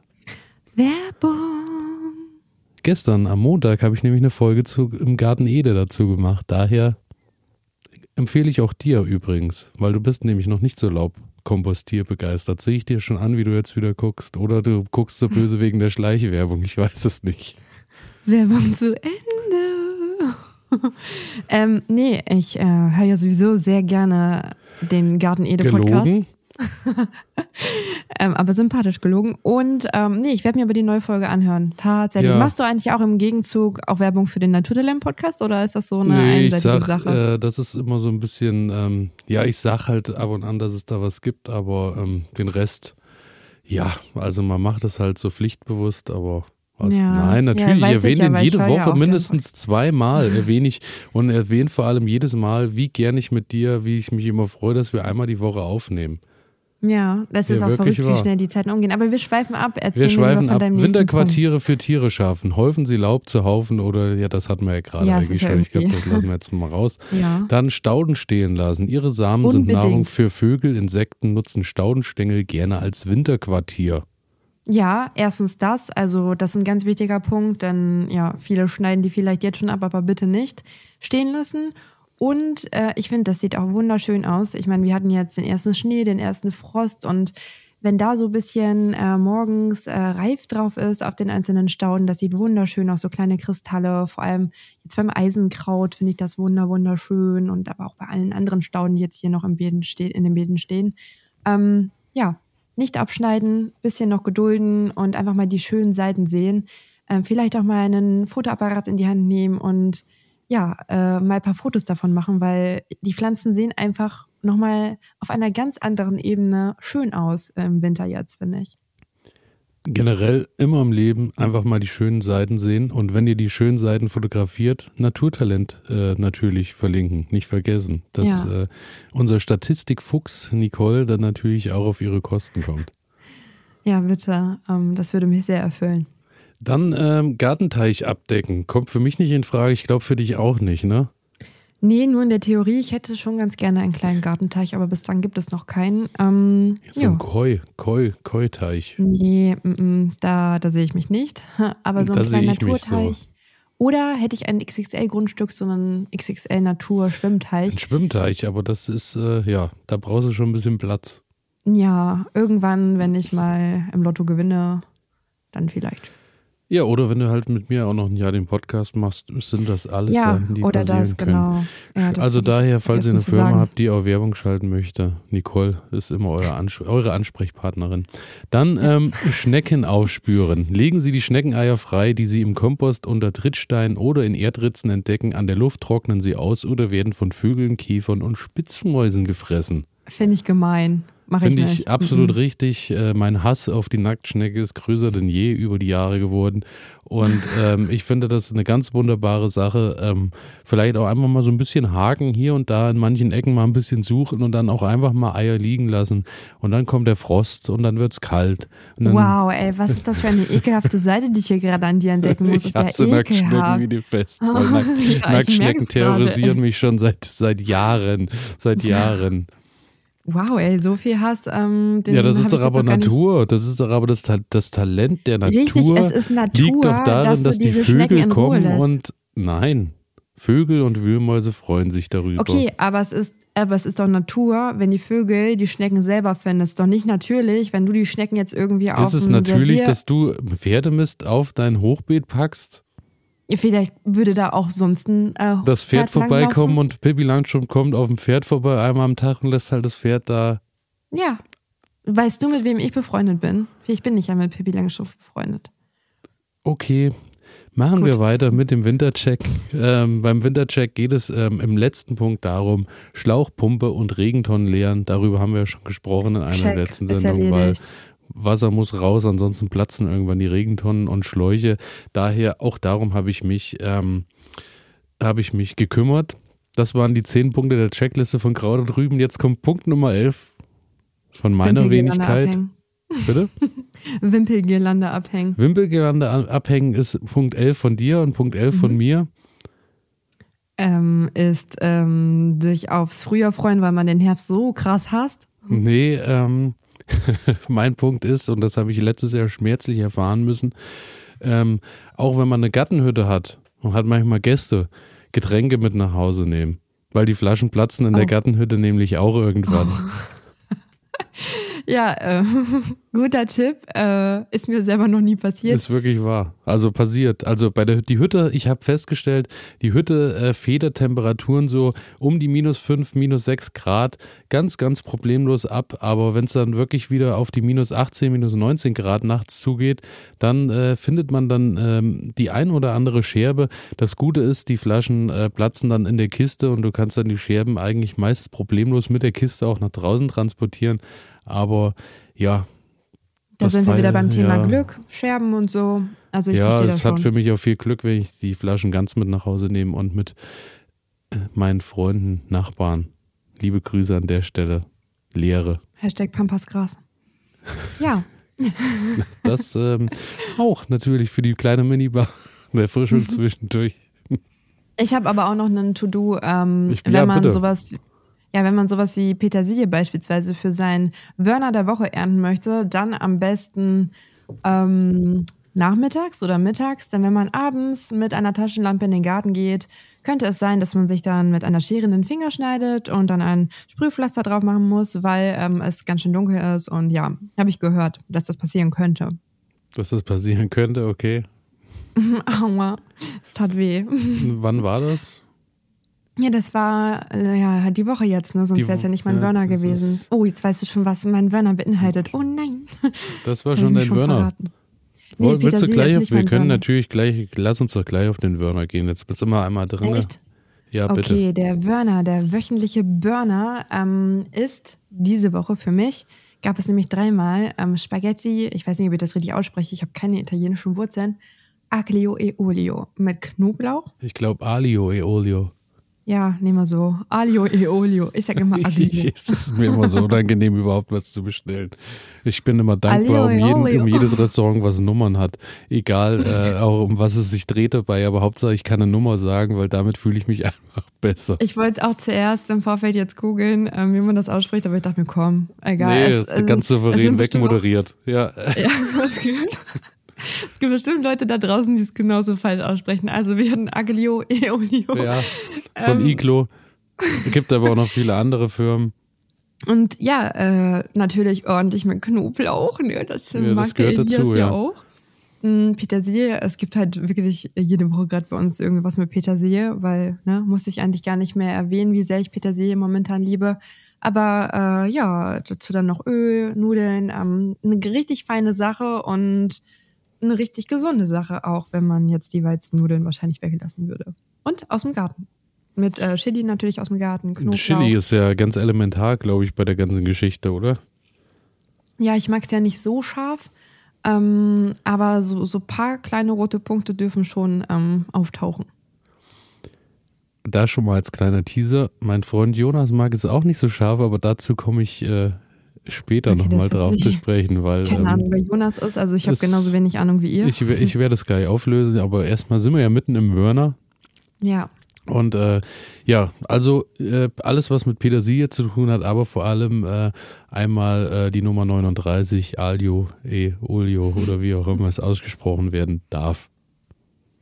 A: Werbung.
B: Gestern am Montag habe ich nämlich eine Folge zu, im Garten Ede dazu gemacht. Daher empfehle ich auch dir übrigens, weil du bist nämlich noch nicht so Laubkompostierbegeistert. Sehe ich dir schon an, wie du jetzt wieder guckst. Oder du guckst so böse wegen der Schleichwerbung. Ich weiß es nicht.
A: Werbung zu Ende. ähm, nee, ich äh, höre ja sowieso sehr gerne den Garten Ede Podcast. ähm, aber sympathisch gelogen. Und ähm, nee, ich werde mir aber die neue Folge anhören. Tatsächlich. Ja. Machst du eigentlich auch im Gegenzug auch Werbung für den Naturtalent Podcast oder ist das so eine nee, einseitige sag, Sache?
B: Äh, das ist immer so ein bisschen, ähm, ja, ich sag halt ab und an, dass es da was gibt, aber ähm, den Rest, ja, also man macht es halt so pflichtbewusst, aber was? Ja. Nein, natürlich. Ja, ich erwähne ja, ihn jede Woche ja mindestens zweimal. erwähne ich und erwähne vor allem jedes Mal, wie gern ich mit dir, wie ich mich immer freue, dass wir einmal die Woche aufnehmen.
A: Ja, das ist auch verrückt, wahr. wie schnell die Zeiten umgehen. Aber wir schweifen ab. Erzähl
B: wir schweifen ab. Winterquartiere Punkt. für Tiere schaffen. Häufen Sie Laub zu Haufen oder, ja, das hatten wir ja gerade eigentlich schon. Ich glaube, das lassen wir jetzt mal raus.
A: Ja.
B: Dann Stauden stehen lassen. Ihre Samen Unbedingt. sind Nahrung für Vögel, Insekten, nutzen Staudenstängel gerne als Winterquartier.
A: Ja, erstens das. Also, das ist ein ganz wichtiger Punkt, denn ja, viele schneiden die vielleicht jetzt schon ab, aber bitte nicht stehen lassen. Und äh, ich finde, das sieht auch wunderschön aus. Ich meine, wir hatten jetzt den ersten Schnee, den ersten Frost und wenn da so ein bisschen äh, morgens äh, Reif drauf ist auf den einzelnen Stauden, das sieht wunderschön aus, so kleine Kristalle. Vor allem jetzt beim Eisenkraut finde ich das wunder wunderschön und aber auch bei allen anderen Stauden, die jetzt hier noch im Beeten in den Beeten stehen. Ähm, ja, nicht abschneiden, bisschen noch gedulden und einfach mal die schönen Seiten sehen. Ähm, vielleicht auch mal einen Fotoapparat in die Hand nehmen und ja, äh, mal ein paar Fotos davon machen, weil die Pflanzen sehen einfach nochmal auf einer ganz anderen Ebene schön aus im Winter jetzt, finde ich
B: generell immer im Leben einfach mal die schönen Seiten sehen und wenn ihr die schönen Seiten fotografiert, Naturtalent äh, natürlich verlinken, nicht vergessen, dass ja. äh, unser Statistikfuchs Nicole dann natürlich auch auf ihre Kosten kommt.
A: Ja, bitte, ähm, das würde mich sehr erfüllen.
B: Dann ähm, Gartenteich abdecken, kommt für mich nicht in Frage, ich glaube für dich auch nicht, ne?
A: Nee, nur in der Theorie. Ich hätte schon ganz gerne einen kleinen Gartenteich, aber bislang gibt es noch keinen. Ähm,
B: so ein Koi, Koi, Koi-Teich.
A: Nee, m -m, da, da sehe ich mich nicht. Aber so ein kleiner Naturteich. So. Oder hätte ich ein XXL-Grundstück, so einen XXL-Natur-Schwimmteich.
B: Ein Schwimmteich, aber das ist, äh, ja, da brauchst du schon ein bisschen Platz.
A: Ja, irgendwann, wenn ich mal im Lotto gewinne, dann vielleicht.
B: Ja, oder wenn du halt mit mir auch noch ein Jahr den Podcast machst, sind das alles ja, Sachen, die oder passieren das, können. Genau. Ja, das also daher, falls ihr eine Firma sagen. habt, die auch Werbung schalten möchte, Nicole ist immer eure, Ans eure Ansprechpartnerin. Dann ähm, Schnecken aufspüren. Legen Sie die Schneckeneier frei, die Sie im Kompost unter Trittsteinen oder in Erdritzen entdecken. An der Luft trocknen sie aus oder werden von Vögeln, Käfern und Spitzmäusen gefressen.
A: Finde ich gemein.
B: Finde ich, ich absolut mhm. richtig. Äh, mein Hass auf die Nacktschnecke ist größer denn je über die Jahre geworden. Und ähm, ich finde das eine ganz wunderbare Sache. Ähm, vielleicht auch einfach mal so ein bisschen haken hier und da in manchen Ecken mal ein bisschen suchen und dann auch einfach mal Eier liegen lassen. Und dann kommt der Frost und dann wird es kalt.
A: wow, ey, was ist das für eine ekelhafte Seite, die ich hier gerade an dir entdecken muss?
B: ich hasse ja Nacktschnecken wie die fest. Oh, Nack ja, Nacktschnecken terrorisieren mich schon seit, seit Jahren. Seit Jahren.
A: Wow, ey, so viel Hass. Ähm,
B: ja, das ist doch aber Natur. Das ist doch aber das, das Talent der Natur.
A: Richtig, es ist Natur,
B: liegt doch darin, dass, dass die Vögel kommen und nein, Vögel und Wühlmäuse freuen sich darüber.
A: Okay, aber es ist aber es ist doch Natur, wenn die Vögel die Schnecken selber finden. Es ist doch nicht natürlich, wenn du die Schnecken jetzt irgendwie auf
B: Ist es natürlich, Servier dass du Pferdemist auf dein Hochbeet packst?
A: Vielleicht würde da auch sonst ein äh,
B: Das Pferd, vorbeikommen und Pippi Langstrumpf kommt auf dem Pferd vorbei einmal am Tag und lässt halt das Pferd da.
A: Ja. Weißt du, mit wem ich befreundet bin? Ich bin nicht ja mit Pippi Langstrumpf befreundet.
B: Okay, Machen Gut. wir weiter mit dem Wintercheck. Ähm, beim Wintercheck geht es ähm, im letzten Punkt darum, Schlauchpumpe und Regentonnen leeren. Darüber haben wir ja schon gesprochen in einer Check, der letzten Sendungen, weil Wasser muss raus, ansonsten platzen irgendwann die Regentonnen und Schläuche. Daher auch darum habe ich mich, ähm, habe ich mich gekümmert. Das waren die zehn Punkte der Checkliste von Kraut und Rüben. Jetzt kommt Punkt Nummer elf von meiner Wenigkeit. Abhängen. Bitte?
A: Wimpelgirlande abhängen.
B: Wimpelgirlande abhängen ist Punkt 11 von dir und Punkt 11 mhm. von mir.
A: Ähm, ist ähm, sich aufs Frühjahr freuen, weil man den Herbst so krass hasst?
B: Nee, ähm, mein Punkt ist, und das habe ich letztes Jahr schmerzlich erfahren müssen, ähm, auch wenn man eine Gartenhütte hat und hat manchmal Gäste, Getränke mit nach Hause nehmen. Weil die Flaschen platzen in oh. der Gartenhütte nämlich auch irgendwann. Oh.
A: Ja, äh, guter Tipp. Äh, ist mir selber noch nie passiert.
B: Ist wirklich wahr. Also passiert. Also bei der die Hütte, ich habe festgestellt, die Hütte äh, federt Temperaturen so um die minus 5, minus 6 Grad ganz, ganz problemlos ab. Aber wenn es dann wirklich wieder auf die minus 18, minus 19 Grad nachts zugeht, dann äh, findet man dann ähm, die ein oder andere Scherbe. Das Gute ist, die Flaschen äh, platzen dann in der Kiste und du kannst dann die Scherben eigentlich meist problemlos mit der Kiste auch nach draußen transportieren. Aber ja.
A: Da sind wir wieder beim Thema ja, Glück, Scherben und so. Also ich
B: ja,
A: es
B: hat für mich auch viel Glück, wenn ich die Flaschen ganz mit nach Hause nehme und mit äh, meinen Freunden, Nachbarn. Liebe Grüße an der Stelle. Leere.
A: Hashtag Pampasgras. Ja.
B: das ähm, auch natürlich für die kleine Minibar. Der Frischung zwischendurch.
A: Ich habe aber auch noch einen To-Do, ähm, wenn ja, man bitte. sowas ja, wenn man sowas wie Petersilie beispielsweise für seinen Wörner der Woche ernten möchte, dann am besten ähm, nachmittags oder mittags. Denn wenn man abends mit einer Taschenlampe in den Garten geht, könnte es sein, dass man sich dann mit einer Schere in den Finger schneidet und dann ein Sprühpflaster drauf machen muss, weil ähm, es ganz schön dunkel ist. Und ja, habe ich gehört, dass das passieren könnte.
B: Dass das passieren könnte, okay.
A: Aua, es tat weh.
B: Wann war das?
A: Ja, das war äh, ja die Woche jetzt, ne? Sonst wäre es ja nicht mein ja, Wörner gewesen. Oh, jetzt weißt du schon, was mein Wörner beinhaltet. Oh nein.
B: Das war schon dein Wörner. Nee, willst du gleich auf, wir können Wörner. natürlich gleich, lass uns doch gleich auf den Wörner gehen. Jetzt bist du mal einmal drin.
A: Echt?
B: Ja, bitte.
A: Okay, der Wörner, der wöchentliche Burner ähm, ist diese Woche für mich, gab es nämlich dreimal ähm, Spaghetti, ich weiß nicht, ob ich das richtig ausspreche, ich habe keine italienischen Wurzeln, Aglio e Olio mit Knoblauch.
B: Ich glaube Alio e Olio.
A: Ja, nehmen wir so. Alio e Olio. Ich sage immer Aglio.
B: es ist mir immer so unangenehm, überhaupt was zu bestellen. Ich bin immer dankbar um, jeden, um jedes Restaurant, was Nummern hat. Egal, äh, auch um was es sich dreht dabei, aber Hauptsache ich kann eine Nummer sagen, weil damit fühle ich mich einfach besser.
A: Ich wollte auch zuerst im Vorfeld jetzt googeln, ähm, wie man das ausspricht, aber ich dachte mir, komm, egal.
B: Nee, es, ist ganz souverän wegmoderiert. Ja. ja
A: es gibt bestimmt Leute da draußen, die es genauso falsch aussprechen. Also wir hatten Aglio, Eolio.
B: Ja, von ähm, Iglo. Es gibt aber auch noch viele andere Firmen.
A: Und ja, äh, natürlich ordentlich mit Knoblauch. Ne? Das,
B: ja, mag das gehört dazu, ja. ja auch.
A: Hm, Petersilie, es gibt halt wirklich jede Woche gerade bei uns irgendwas mit Petersilie, weil, ne, muss ich eigentlich gar nicht mehr erwähnen, wie sehr ich Petersilie momentan liebe. Aber äh, ja, dazu dann noch Öl, Nudeln, ähm, eine richtig feine Sache und eine richtig gesunde Sache, auch wenn man jetzt die Weizennudeln wahrscheinlich weglassen würde. Und aus dem Garten. Mit äh, Chili natürlich aus dem Garten, Knoblauch.
B: Chili ist ja ganz elementar, glaube ich, bei der ganzen Geschichte, oder?
A: Ja, ich mag es ja nicht so scharf, ähm, aber so ein so paar kleine rote Punkte dürfen schon ähm, auftauchen.
B: Da schon mal als kleiner Teaser. Mein Freund Jonas mag es auch nicht so scharf, aber dazu komme ich äh, später okay, nochmal drauf zu sprechen, weil.
A: Keine ähm, Ahnung, wer Jonas ist. Also ich habe genauso wenig Ahnung wie ihr.
B: Ich, ich werde es gleich auflösen, aber erstmal sind wir ja mitten im Wörner.
A: Ja.
B: Und äh, ja, also äh, alles, was mit Petersilie zu tun hat, aber vor allem äh, einmal äh, die Nummer 39, Alio, E, Olio oder wie auch immer es ausgesprochen werden darf.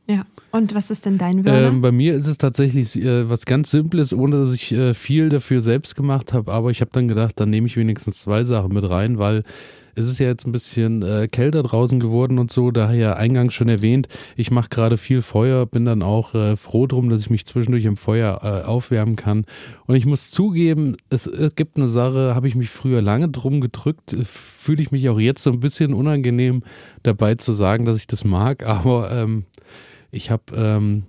A: Ja. Und was ist denn dein Wörter?
B: Ähm, bei mir ist es tatsächlich äh, was ganz Simples, ohne dass ich äh, viel dafür selbst gemacht habe. Aber ich habe dann gedacht, dann nehme ich wenigstens zwei Sachen mit rein, weil es ist ja jetzt ein bisschen äh, kälter draußen geworden und so, daher eingangs schon erwähnt, ich mache gerade viel Feuer, bin dann auch äh, froh drum, dass ich mich zwischendurch im Feuer äh, aufwärmen kann. Und ich muss zugeben, es äh, gibt eine Sache, habe ich mich früher lange drum gedrückt, fühle ich mich auch jetzt so ein bisschen unangenehm dabei zu sagen, dass ich das mag, aber ähm, ich habe ähm,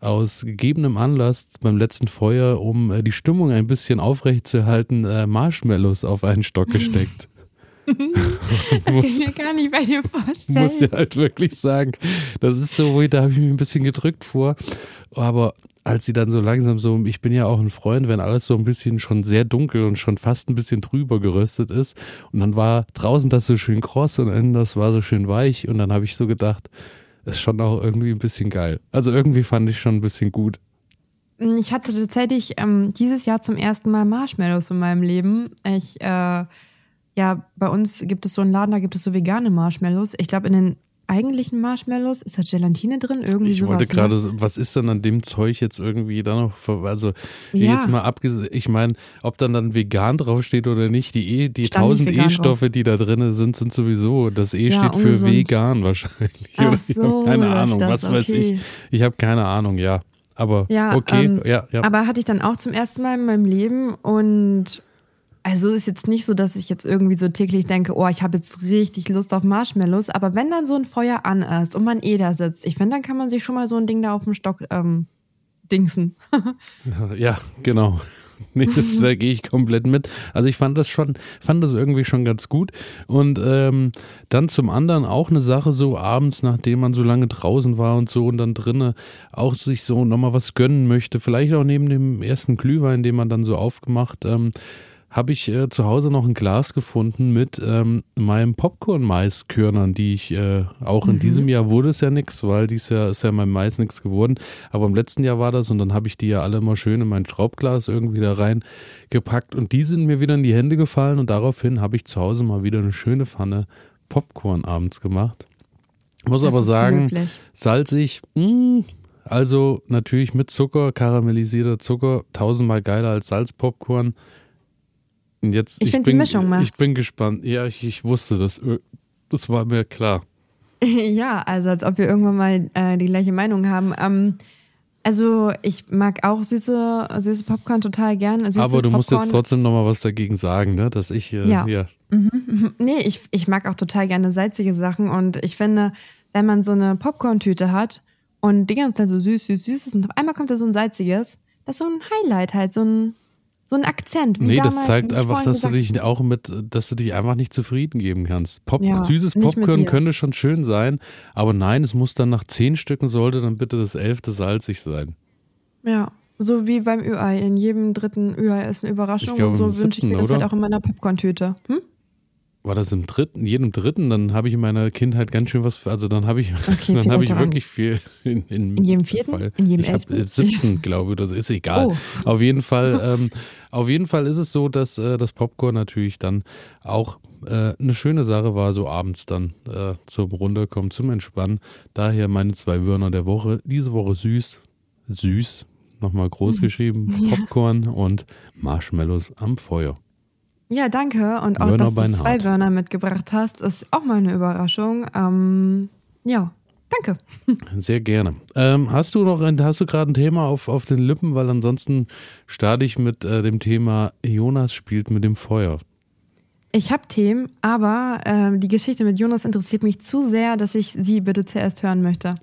B: aus gegebenem Anlass beim letzten Feuer, um äh, die Stimmung ein bisschen aufrechtzuerhalten, äh, Marshmallows auf einen Stock gesteckt.
A: das kann ich mir gar nicht bei dir vorstellen.
B: Muss ja halt wirklich sagen, das ist so, wo ich, da habe ich mich ein bisschen gedrückt vor. Aber als sie dann so langsam so, ich bin ja auch ein Freund, wenn alles so ein bisschen schon sehr dunkel und schon fast ein bisschen drüber geröstet ist. Und dann war draußen das so schön kross und innen das war so schön weich. Und dann habe ich so gedacht, ist schon auch irgendwie ein bisschen geil. Also irgendwie fand ich schon ein bisschen gut.
A: Ich hatte tatsächlich ähm, dieses Jahr zum ersten Mal Marshmallows in meinem Leben. Ich, äh, ja, bei uns gibt es so einen Laden, da gibt es so vegane Marshmallows. Ich glaube, in den eigentlichen Marshmallows? Ist da Gelatine drin? Irgendwie
B: ich
A: sowas,
B: wollte
A: ne?
B: gerade, was ist denn an dem Zeug jetzt irgendwie da noch, also
A: Ja.
B: jetzt mal abgesehen, ich meine, ob dann dann vegan draufsteht oder nicht, die, e, die
A: Stand nicht
B: tausend
A: vegan
B: E-Stoffe, die da drin sind, sind sowieso, das E
A: Ja,
B: steht für
A: ungesund.
B: vegan wahrscheinlich.
A: Ach so,
B: habe keine Ahnung,
A: das,
B: was weiß ich.
A: okay.
B: Ich habe keine Ahnung, ja. Aber
A: Ja,
B: okay,
A: ähm,
B: ja, ja.
A: Aber hatte ich dann auch zum ersten Mal in meinem Leben und also ist jetzt nicht so, dass ich jetzt irgendwie so täglich denke, oh, ich habe jetzt richtig Lust auf Marshmallows, aber wenn dann so ein Feuer an ist und man eh da sitzt, ich finde, dann kann man sich schon mal so ein Ding da auf dem Stock ähm, dingsen.
B: Ja, genau. Nee, das, da gehe ich komplett mit. Also ich fand das schon, fand das irgendwie schon ganz gut. Und ähm, dann zum anderen auch eine Sache so abends, nachdem man so lange draußen war und so und dann drinnen auch sich so nochmal was gönnen möchte. Vielleicht auch neben dem ersten Glühwein, den man dann so aufgemacht, ähm, habe ich äh, zu Hause noch ein Glas gefunden mit ähm, meinem Popcorn-Maiskörnern, die ich äh, auch in diesem Jahr wurde es ja nichts, weil dieses Jahr ist ja mein Mais nichts geworden. Aber im letzten Jahr war das und dann habe ich die ja alle mal schön in mein Schraubglas irgendwie da reingepackt und die sind mir wieder in die Hände gefallen und daraufhin habe ich zu Hause mal wieder eine schöne Pfanne Popcorn abends gemacht. Muss
A: Das
B: aber sagen,
A: möglich.
B: salzig, mh, also natürlich mit Zucker, karamellisierter Zucker, tausendmal geiler als Salzpopcorn. Jetzt,
A: Ich find, die
B: bin,
A: Mischung macht's.
B: Ich bin gespannt. Ja, ich, ich wusste das. Das war mir klar.
A: ja, also als ob wir irgendwann mal äh, die gleiche Meinung haben. Ähm, also ich mag auch süße, süße Popcorn total gern. Süßes
B: Aber du musst
A: Popcorn.
B: jetzt trotzdem nochmal was dagegen sagen, ne? Dass ich äh,
A: Ja.
B: ja.
A: Nee, ich, ich mag auch total gerne salzige Sachen und ich finde, wenn man so eine Popcorn-Tüte hat und die ganze Zeit so süß, süß, süß ist und auf einmal kommt da so ein salziges, das ist so ein Highlight halt, so ein, so ein Akzent. Wie
B: Nee, das
A: damals,
B: zeigt
A: wie ich
B: einfach, dass du dich auch mit, dass du dich einfach nicht zufrieden geben kannst. Pop,
A: Ja,
B: süßes Popcorn könnte schon schön sein, aber nein, es muss dann nach zehn Stücken sollte dann bitte das elfte salzig sein.
A: Ja, so wie beim Ü-Ei. In jedem dritten Ü-Ei ist eine Überraschung
B: Ich glaube,
A: und so wünsche ich mir das halt auch in meiner Popcorn-Tüte. Hm?
B: War das im dritten, jedem dritten, dann habe ich in meiner Kindheit ganz schön was, also dann habe ich,
A: Okay,
B: dann habe ich wirklich viel in, in,
A: In jedem vierten?
B: Fall.
A: In jedem
B: ich
A: elften?
B: im siebten, glaube ich, so, ist egal.
A: Oh.
B: Auf jeden Fall, ähm, auf jeden Fall ist es so, dass äh, das Popcorn natürlich dann auch äh, eine schöne Sache war, so abends dann äh, zum Runterkommen, zum Entspannen. Daher meine zwei Wörner der Woche. Diese Woche süß, süß, nochmal groß
A: Mhm.
B: geschrieben, Popcorn und Marshmallows am Feuer.
A: Ja, danke. Und auch,
B: Wörner
A: dass du zwei Wörner mitgebracht hast, ist auch mal eine Überraschung. Ähm, ja, danke.
B: Sehr gerne. Ähm, hast du noch ein, hast du gerade ein Thema auf, auf den Lippen? Weil ansonsten starte ich mit äh, dem Thema Jonas spielt mit dem Feuer.
A: Ich habe Themen, aber ähm, die Geschichte mit Jonas interessiert mich zu sehr, dass ich sie bitte zuerst hören möchte.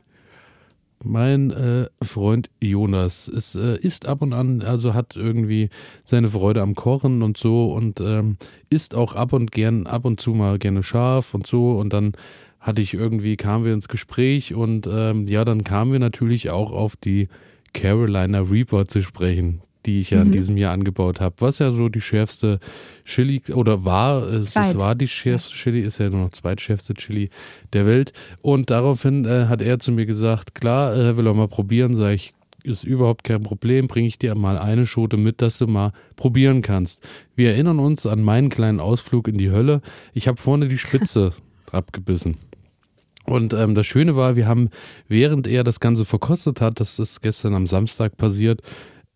B: Mein äh, Freund Jonas ist, äh, isst ab und an, also hat irgendwie seine Freude am Kochen und so und ähm, isst auch ab und gern, ab und zu mal gerne scharf und so und dann hatte ich irgendwie, kamen wir ins Gespräch und ähm, ja, dann kamen wir natürlich auch auf die Carolina Reaper zu sprechen, die ich ja in diesem Jahr angebaut habe, was ja so die schärfste Chili oder war, es, es war die schärfste Chili, ist ja nur noch zweitschärfste Chili der Welt. Und daraufhin äh, hat er zu mir gesagt, klar, äh, will er mal probieren, sage ich, ist überhaupt kein Problem, bringe ich dir mal eine Schote mit, dass du mal probieren kannst. Wir erinnern uns an meinen kleinen Ausflug in die Hölle. Ich habe vorne die Spitze abgebissen. Und ähm, das Schöne war, wir haben, während er das Ganze verkostet hat, das ist gestern am Samstag passiert,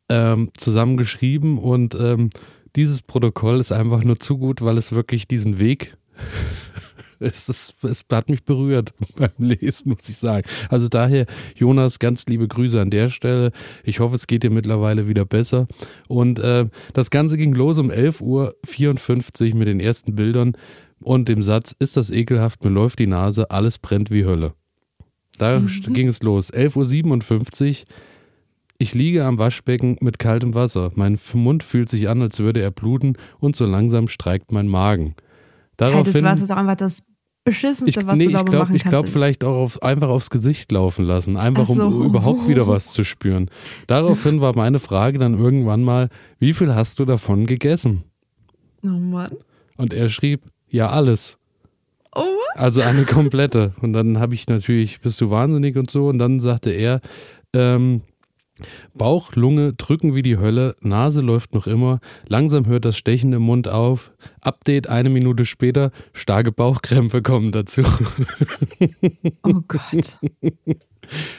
B: ähm, zusammengeschrieben und ähm, dieses Protokoll ist einfach nur zu gut, weil es wirklich diesen Weg es, ist, es hat mich berührt beim Lesen, muss ich sagen. Also daher, Jonas, ganz liebe Grüße an der Stelle. Ich hoffe, es geht dir mittlerweile wieder besser. Und äh, das Ganze ging los um 11.54 Uhr mit den ersten Bildern und dem Satz, ist das ekelhaft, mir läuft die Nase, alles brennt wie Hölle. Da mhm. ging es los. 11.57 Uhr. Ich liege am Waschbecken mit kaltem Wasser. Mein Mund fühlt sich an, als würde er bluten und so langsam streikt mein Magen.
A: Daraufhin, Kaltes Wasser ist auch einfach das Beschissenste,
B: ich,
A: was
B: nee,
A: du glaube
B: ich glaub, Ich glaube, vielleicht auch auf, einfach aufs Gesicht laufen lassen, einfach so. um überhaupt wieder was zu spüren. Daraufhin war meine Frage dann irgendwann mal, wie viel hast du davon gegessen?
A: Oh Mann.
B: Und er schrieb, ja, alles.
A: Oh.
B: Also eine komplette. Und dann habe ich natürlich, bist du wahnsinnig und so. Und dann sagte er, ähm, Bauch, Lunge drücken wie die Hölle, Nase läuft noch immer, langsam hört das Stechen im Mund auf. Update eine Minute später, starke Bauchkrämpfe kommen dazu.
A: Oh Gott.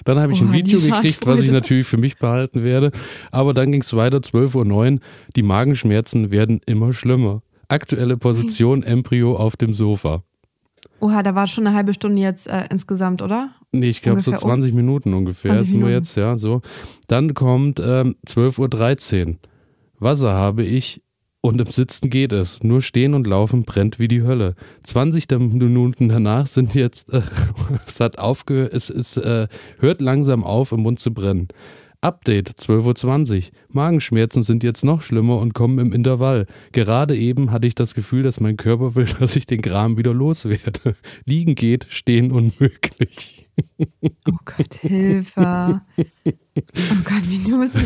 B: Dann habe ich oh, ein Video gekriegt, was ich natürlich für mich behalten werde. Aber dann ging es weiter, 12.09 Uhr. Die Magenschmerzen werden immer schlimmer. Aktuelle Position, Embryo auf dem Sofa.
A: Oha, da war schon eine halbe Stunde jetzt äh, insgesamt, oder?
B: Nee, ich glaube so 20 um. Minuten ungefähr 20 sind wir jetzt, ja, so. Dann kommt ähm, 12.13 Uhr. Wasser habe ich und im Sitzen geht es. Nur stehen und laufen brennt wie die Hölle. 20 Minuten danach sind jetzt, äh, es hat aufgehört, es, es äh, hört langsam auf, im Mund zu brennen. Update 12.20 Uhr. Magenschmerzen sind jetzt noch schlimmer und kommen im Intervall. Gerade eben hatte ich das Gefühl, dass mein Körper will, dass ich den Kram wieder loswerde. Liegen geht, stehen unmöglich.
A: Oh Gott, Hilfe. Oh Gott, wie dumm ist das?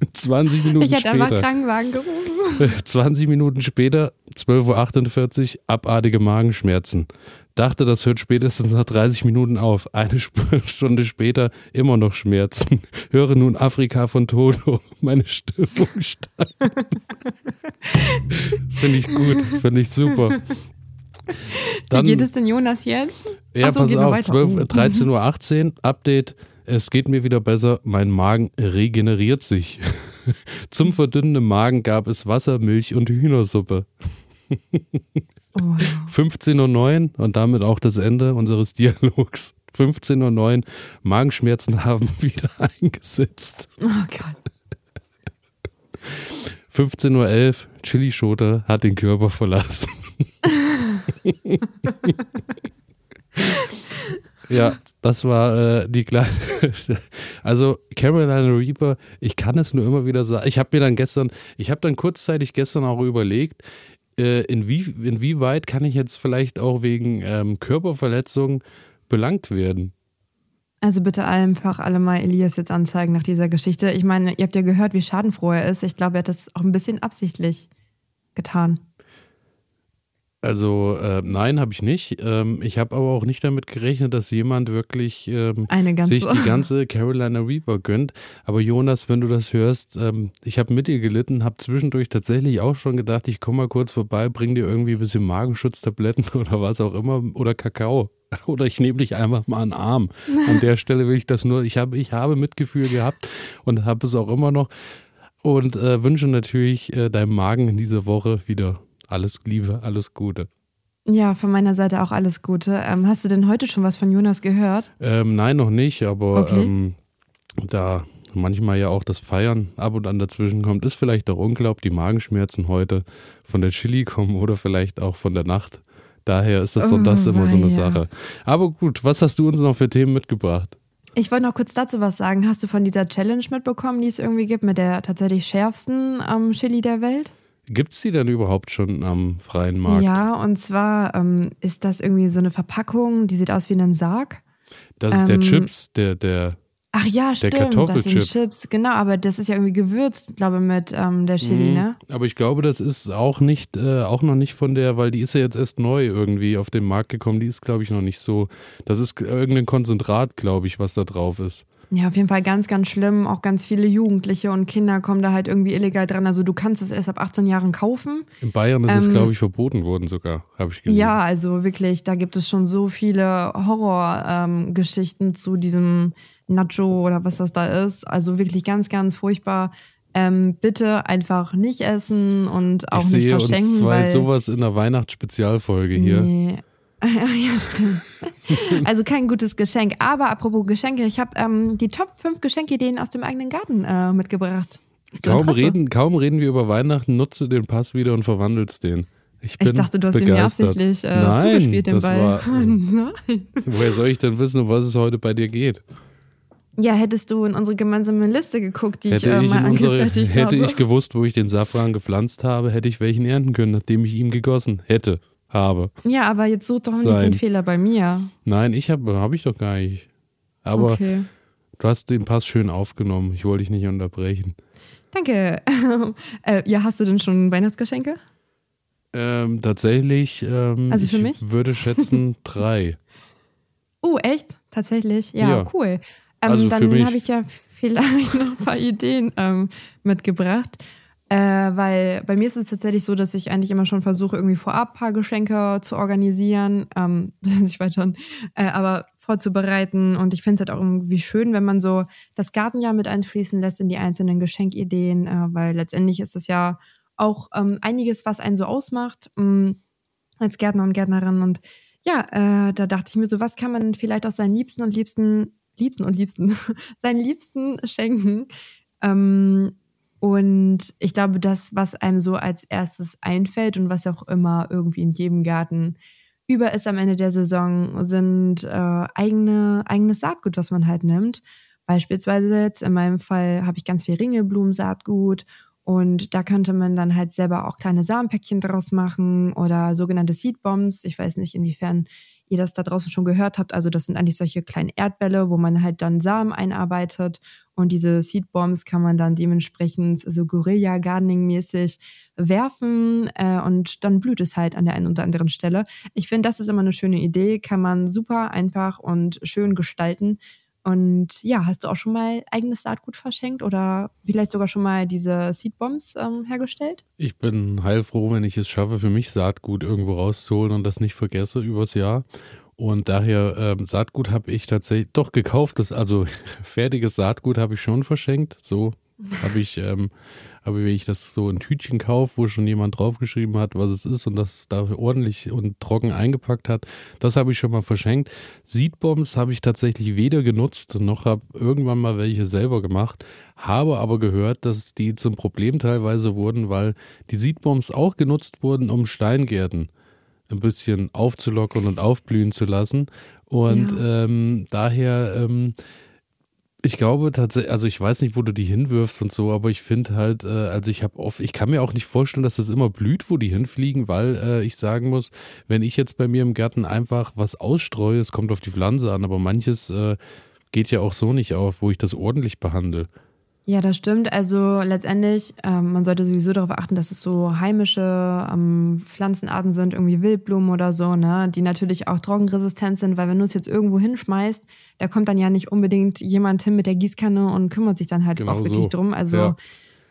A: Ich
B: 20 Minuten später. Ich
A: hätte einfach Krankenwagen gerufen.
B: 20 Minuten später, 12.48 Uhr, abartige Magenschmerzen. Dachte, das hört spätestens nach 30 Minuten auf. Eine Stunde später immer noch Schmerzen. Höre nun Afrika von Toto. Meine Stimmung steigt. Finde ich gut, finde ich super.
A: Dann, Wie geht es denn Jonas jetzt?
B: Ja, Achso, pass auf, 12, 13.18 Uhr, Update. Es geht mir wieder besser, mein Magen regeneriert sich. Zum verdünnenden Magen gab es Wasser, Milch und Hühnersuppe. Oh. 15.09 Uhr und damit auch das Ende unseres Dialogs. 15.09 Uhr, Magenschmerzen haben wieder eingesetzt.
A: Oh Gott.
B: 15.11 Uhr, Chilischote hat den Körper verlassen. ja, das war äh, die kleine. also Carolina Reaper, ich kann es nur immer wieder sagen. Ich habe mir dann gestern, ich habe dann kurzzeitig gestern auch überlegt, äh, inwie, inwieweit kann ich jetzt vielleicht auch wegen ähm, Körperverletzung belangt werden?
A: Also bitte einfach alle mal Elias jetzt anzeigen nach dieser Geschichte. Ich meine, ihr habt ja gehört, wie schadenfroh er ist. Ich glaube, er hat das auch ein bisschen absichtlich getan.
B: Also äh, nein, habe ich nicht. Ähm, ich habe aber auch nicht damit gerechnet, dass jemand wirklich ähm, sich die ganze Carolina Reaper gönnt. Aber Jonas, wenn du das hörst, ähm, ich habe mit dir gelitten, habe zwischendurch tatsächlich auch schon gedacht, ich komme mal kurz vorbei, bring dir irgendwie ein bisschen Magenschutztabletten oder was auch immer oder Kakao. Oder ich nehme dich einfach mal an den Arm. An der Stelle will ich das nur, ich habe, ich habe Mitgefühl gehabt und habe es auch immer noch. Und äh, wünsche natürlich äh, deinem Magen in dieser Woche wieder alles Liebe, alles Gute.
A: Ja, von meiner Seite auch alles Gute. Ähm, hast du denn heute schon was von Jonas gehört?
B: Ähm, nein, noch nicht, aber okay. ähm, da manchmal ja auch das Feiern ab und an dazwischen kommt, ist vielleicht auch unklar, ob die Magenschmerzen heute von der Chili kommen oder vielleicht auch von der Nacht. Daher ist das, so, das oh, immer so eine Sache. Aber gut, was hast du uns noch für Themen mitgebracht?
A: Ich wollte noch kurz dazu was sagen. Hast du von dieser Challenge mitbekommen, die es irgendwie gibt, mit der tatsächlich schärfsten ähm, Chili der Welt?
B: Gibt es die denn überhaupt schon am freien Markt?
A: Ja, und zwar ähm, ist das irgendwie so eine Verpackung, die sieht aus wie ein Sarg.
B: Das ist ähm, der Chips, der, der.
A: Ach ja, stimmt, das sind Chips, genau, aber das ist ja irgendwie gewürzt, glaube ich, mit ähm, der Chili, mhm, ne?
B: Aber ich glaube, das ist auch nicht, äh, auch noch nicht von der, weil die ist ja jetzt erst neu irgendwie auf den Markt gekommen, die ist, glaube ich, noch nicht so. Das ist irgendein Konzentrat, glaube ich, was da drauf ist.
A: Ja, auf jeden Fall ganz, ganz schlimm. Auch ganz viele Jugendliche und Kinder kommen da halt irgendwie illegal dran. Also du kannst es erst ab 18 Jahren kaufen.
B: In Bayern ist ähm, es, glaube ich, verboten worden sogar, habe ich gelesen.
A: Ja, also wirklich, da gibt es schon so viele Horrorgeschichten ähm, zu diesem Nacho oder was das da ist. Also wirklich ganz, ganz furchtbar. ähm, bitte einfach nicht essen und auch
B: ich
A: nicht
B: sehe
A: verschenken.
B: uns zwei
A: weil,
B: sowas in der Weihnachtsspezialfolge hier.
A: Nee. ja, stimmt. Also kein gutes Geschenk. Aber apropos Geschenke, ich habe ähm, die Top 5 Geschenkideen aus dem eigenen Garten äh, mitgebracht.
B: Kaum
A: Interesse?
B: reden, kaum reden wir über Weihnachten, nutze den Pass wieder und verwandelst den. Ich,
A: Ich dachte, du hast ihm absichtlich äh,
B: Nein,
A: zugespielt, den
B: das
A: Ball.
B: war-
A: Nein.
B: Woher soll ich denn wissen, um was es heute bei dir geht?
A: Ja, hättest du in unsere gemeinsame Liste geguckt, die ich
B: Hätte,
A: äh,
B: ich,
A: mal
B: in unsere,
A: angefertigt
B: hätte
A: habe.
B: ich gewusst, wo ich den Safran gepflanzt habe, hätte ich welchen ernten können, nachdem ich ihn gegossen hätte, habe.
A: ja, aber jetzt such doch nicht
B: Sein.
A: den Fehler bei mir.
B: Nein, ich habe hab ich doch gar nicht. Aber
A: okay.
B: du hast den Pass schön aufgenommen. Ich wollte dich nicht unterbrechen.
A: Danke. äh, ja, hast du denn schon Weihnachtsgeschenke?
B: Ähm, tatsächlich, ähm,
A: Also für
B: ich
A: mich?
B: würde schätzen drei.
A: Oh, echt? Tatsächlich? Ja,
B: Ja.
A: cool. Ähm,
B: Also
A: dann habe ich ja vielleicht noch ein paar Ideen ähm, mitgebracht. Äh, weil bei mir ist es tatsächlich so, dass ich eigentlich immer schon versuche, irgendwie vorab ein paar Geschenke zu organisieren, ähm, sich weiter äh, aber vorzubereiten. Und ich finde es halt auch irgendwie schön, wenn man so das Gartenjahr mit einfließen lässt in die einzelnen Geschenkideen, äh, weil letztendlich ist es ja auch ähm, einiges, was einen so ausmacht mh, als Gärtner und Gärtnerin. Und ja, äh, da dachte ich mir so, was kann man vielleicht auch seinen Liebsten und Liebsten, Liebsten und Liebsten, seinen Liebsten schenken? Ähm, und ich glaube, das, was einem so als erstes einfällt und was auch immer irgendwie in jedem Garten über ist am Ende der Saison, sind äh, eigene, eigenes Saatgut, was man halt nimmt. Beispielsweise jetzt in meinem Fall habe ich ganz viel Ringelblumensaatgut und da könnte man dann halt selber auch kleine Samenpäckchen draus machen oder sogenannte Seedbombs. Ich weiß nicht, inwiefern ihr das da draußen schon gehört habt. Also das sind eigentlich solche kleinen Erdbälle, wo man halt dann Samen einarbeitet und diese Seedbombs kann man dann dementsprechend so Guerilla-Gardening-mäßig werfen äh, und dann blüht es halt an der einen oder anderen Stelle. Ich finde, das ist immer eine schöne Idee, kann man super einfach und schön gestalten. Und ja, hast du auch schon mal eigenes Saatgut verschenkt oder vielleicht sogar schon mal diese Seedbombs ähm, hergestellt?
B: Ich bin heilfroh, wenn ich es schaffe, für mich Saatgut irgendwo rauszuholen und das nicht vergesse übers Jahr. Und daher ähm, Saatgut habe ich tatsächlich doch gekauft. Das, also fertiges Saatgut habe ich schon verschenkt. So habe ich, ähm, aber wenn ich das so in Tütchen kaufe, wo schon jemand draufgeschrieben hat, was es ist und das da ordentlich und trocken eingepackt hat, das habe ich schon mal verschenkt. Seedbombs habe ich tatsächlich weder genutzt, noch habe irgendwann mal welche selber gemacht, habe aber gehört, dass die zum Problem teilweise wurden, weil die Seedbombs auch genutzt wurden, um Steingärten ein bisschen aufzulockern und aufblühen zu lassen. Und ähm, daher, ähm, ich glaube tatsächlich, also ich weiß nicht, wo du die hinwirfst und so, aber ich finde halt, äh, also ich habe oft, ich kann mir auch nicht vorstellen, dass es immer blüht, wo die hinfliegen, weil äh, ich sagen muss, wenn ich jetzt bei mir im Garten einfach was ausstreue, es kommt auf die Pflanze an, aber manches äh, geht ja auch so nicht auf, wo ich das ordentlich behandle.
A: Ja, das stimmt. Also letztendlich, ähm, man sollte sowieso darauf achten, dass es so heimische ähm, Pflanzenarten sind, irgendwie Wildblumen oder so, ne, die natürlich auch trockenresistent sind, weil wenn du es jetzt irgendwo hinschmeißt, da kommt dann ja nicht unbedingt jemand hin mit der Gießkanne und kümmert sich dann halt
B: Genau
A: auch wirklich
B: so.
A: drum. Also
B: Ja.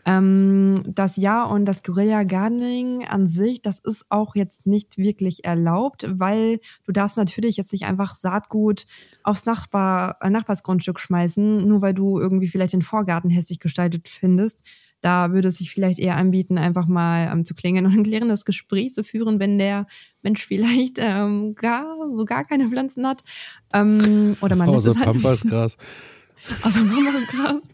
A: Ähm, das Ja und das Guerilla Gardening an sich, das ist auch jetzt nicht wirklich erlaubt, weil du darfst natürlich jetzt nicht einfach Saatgut aufs Nachbar, äh, Nachbarsgrundstück schmeißen, nur weil du irgendwie vielleicht den Vorgarten hässlich gestaltet findest. Da würde es sich vielleicht eher anbieten, einfach mal ähm, zu klingeln und ein klärendes Gespräch zu führen, wenn der Mensch vielleicht ähm, gar so gar keine Pflanzen hat. Ähm, oder man
B: Außer
A: halt
B: Pampasgras.
A: Außer Pampasgras.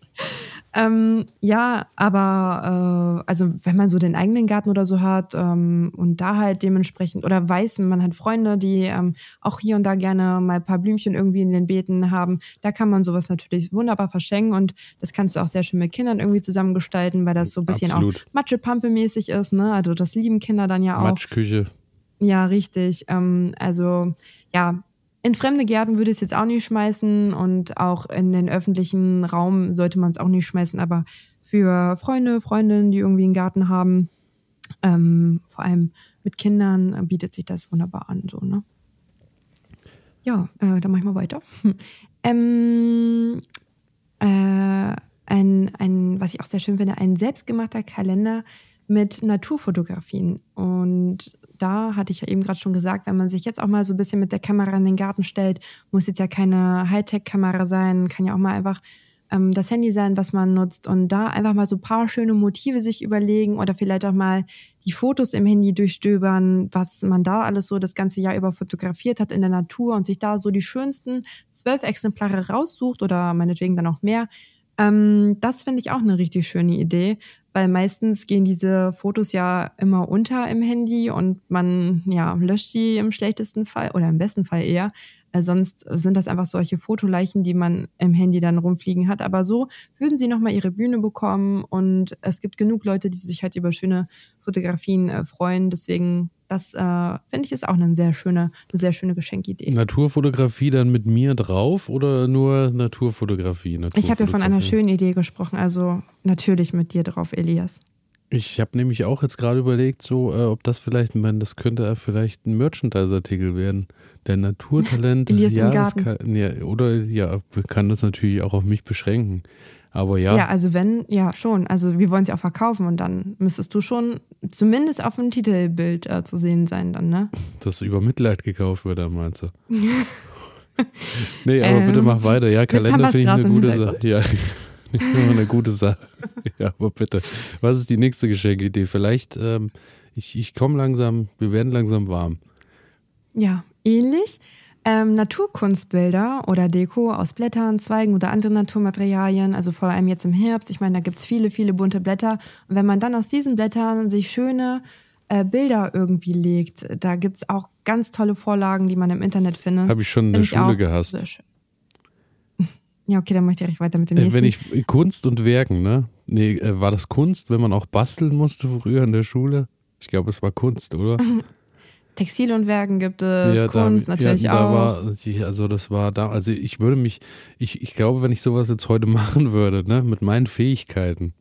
A: Ähm, ja, aber äh, also wenn man so den eigenen Garten oder so hat ähm, und da halt dementsprechend oder weiß, man hat Freunde, die ähm, auch hier und da gerne mal ein paar Blümchen irgendwie in den Beeten haben, da kann man sowas natürlich wunderbar verschenken und das kannst du auch sehr schön mit Kindern irgendwie zusammengestalten, weil das so ein bisschen
B: Absolut.
A: auch Matschepampe-mäßig ist, ne? Also das lieben Kinder dann ja auch.
B: Matschküche.
A: Ja, richtig. Ähm, also ja, in fremde Gärten würde ich es jetzt auch nicht schmeißen und auch in den öffentlichen Raum sollte man es auch nicht schmeißen, aber für Freunde, Freundinnen, die irgendwie einen Garten haben, ähm, vor allem mit Kindern, äh, bietet sich das wunderbar an, so, ne? Ja, äh, dann mach ich mal weiter. Ähm, äh, ein, ein, was ich auch sehr schön finde, ein selbstgemachter Kalender mit Naturfotografien. Und da hatte ich ja eben gerade schon gesagt, wenn man sich jetzt auch mal so ein bisschen mit der Kamera in den Garten stellt, muss jetzt ja keine Hightech-Kamera sein, kann ja auch mal einfach ähm, das Handy sein, was man nutzt und da einfach mal so ein paar schöne Motive sich überlegen oder vielleicht auch mal die Fotos im Handy durchstöbern, was man da alles so das ganze Jahr über fotografiert hat in der Natur und sich da so die schönsten zwölf Exemplare raussucht oder meinetwegen dann auch mehr. Ähm, das finde ich auch eine richtig schöne Idee, weil meistens gehen diese Fotos ja immer unter im Handy und man ja löscht die im schlechtesten Fall oder im besten Fall eher. Äh, sonst sind das einfach solche Fotoleichen, die man im Handy dann rumfliegen hat. Aber so würden sie nochmal ihre Bühne bekommen und es gibt genug Leute, die sich halt über schöne Fotografien äh, freuen. Deswegen, das äh, finde ich ist auch eine sehr schöne, eine sehr schöne Geschenkidee.
B: Naturfotografie dann mit mir drauf oder nur Naturfotografie? Naturfotografie.
A: Ich habe ja von einer schönen Idee gesprochen, also natürlich mit dir drauf, Elias.
B: Ich habe nämlich auch jetzt gerade überlegt, so, äh, ob das vielleicht, man, das könnte vielleicht ein Merchandise-Artikel werden. Der Naturtalent.
A: Elias ja, im Garten.
B: Kann, ja, oder ja, kann das natürlich auch auf mich beschränken. Aber ja.
A: Ja, also wenn, ja, schon. Also wir wollen sie auch verkaufen und dann müsstest du schon zumindest auf dem Titelbild äh, zu sehen sein, dann, ne?
B: Das über Mitleid gekauft wird, dann meinst du. nee, aber ähm, bitte mach weiter. Ja, Kalender finde ich eine gute Sache. Ja. Eine gute Sache. ja, aber bitte. Was ist die nächste Geschenkidee? Vielleicht, ähm, ich, ich komme langsam, wir werden langsam warm.
A: Ja, ähnlich. Ähm, Naturkunstbilder oder Deko aus Blättern, Zweigen oder anderen Naturmaterialien, also vor allem jetzt im Herbst. Ich meine, da gibt es viele, viele bunte Blätter. Und wenn man dann aus diesen Blättern sich schöne äh, Bilder irgendwie legt, da gibt es auch ganz tolle Vorlagen, die man im Internet findet.
B: Habe ich schon in der Schule gehasst.
A: Ja, okay, dann möchte ich weiter mit dem nächsten.
B: Wenn ich Kunst und Werken, ne? Nee, äh, war das Kunst, wenn man auch basteln musste früher in der Schule? Ich glaube, es war Kunst, oder?
A: Textil und Werken gibt es, ja, Kunst da, natürlich ja, da
B: auch. War, also das war da, also ich würde mich, ich, ich glaube, wenn ich sowas jetzt heute machen würde, ne, mit meinen Fähigkeiten,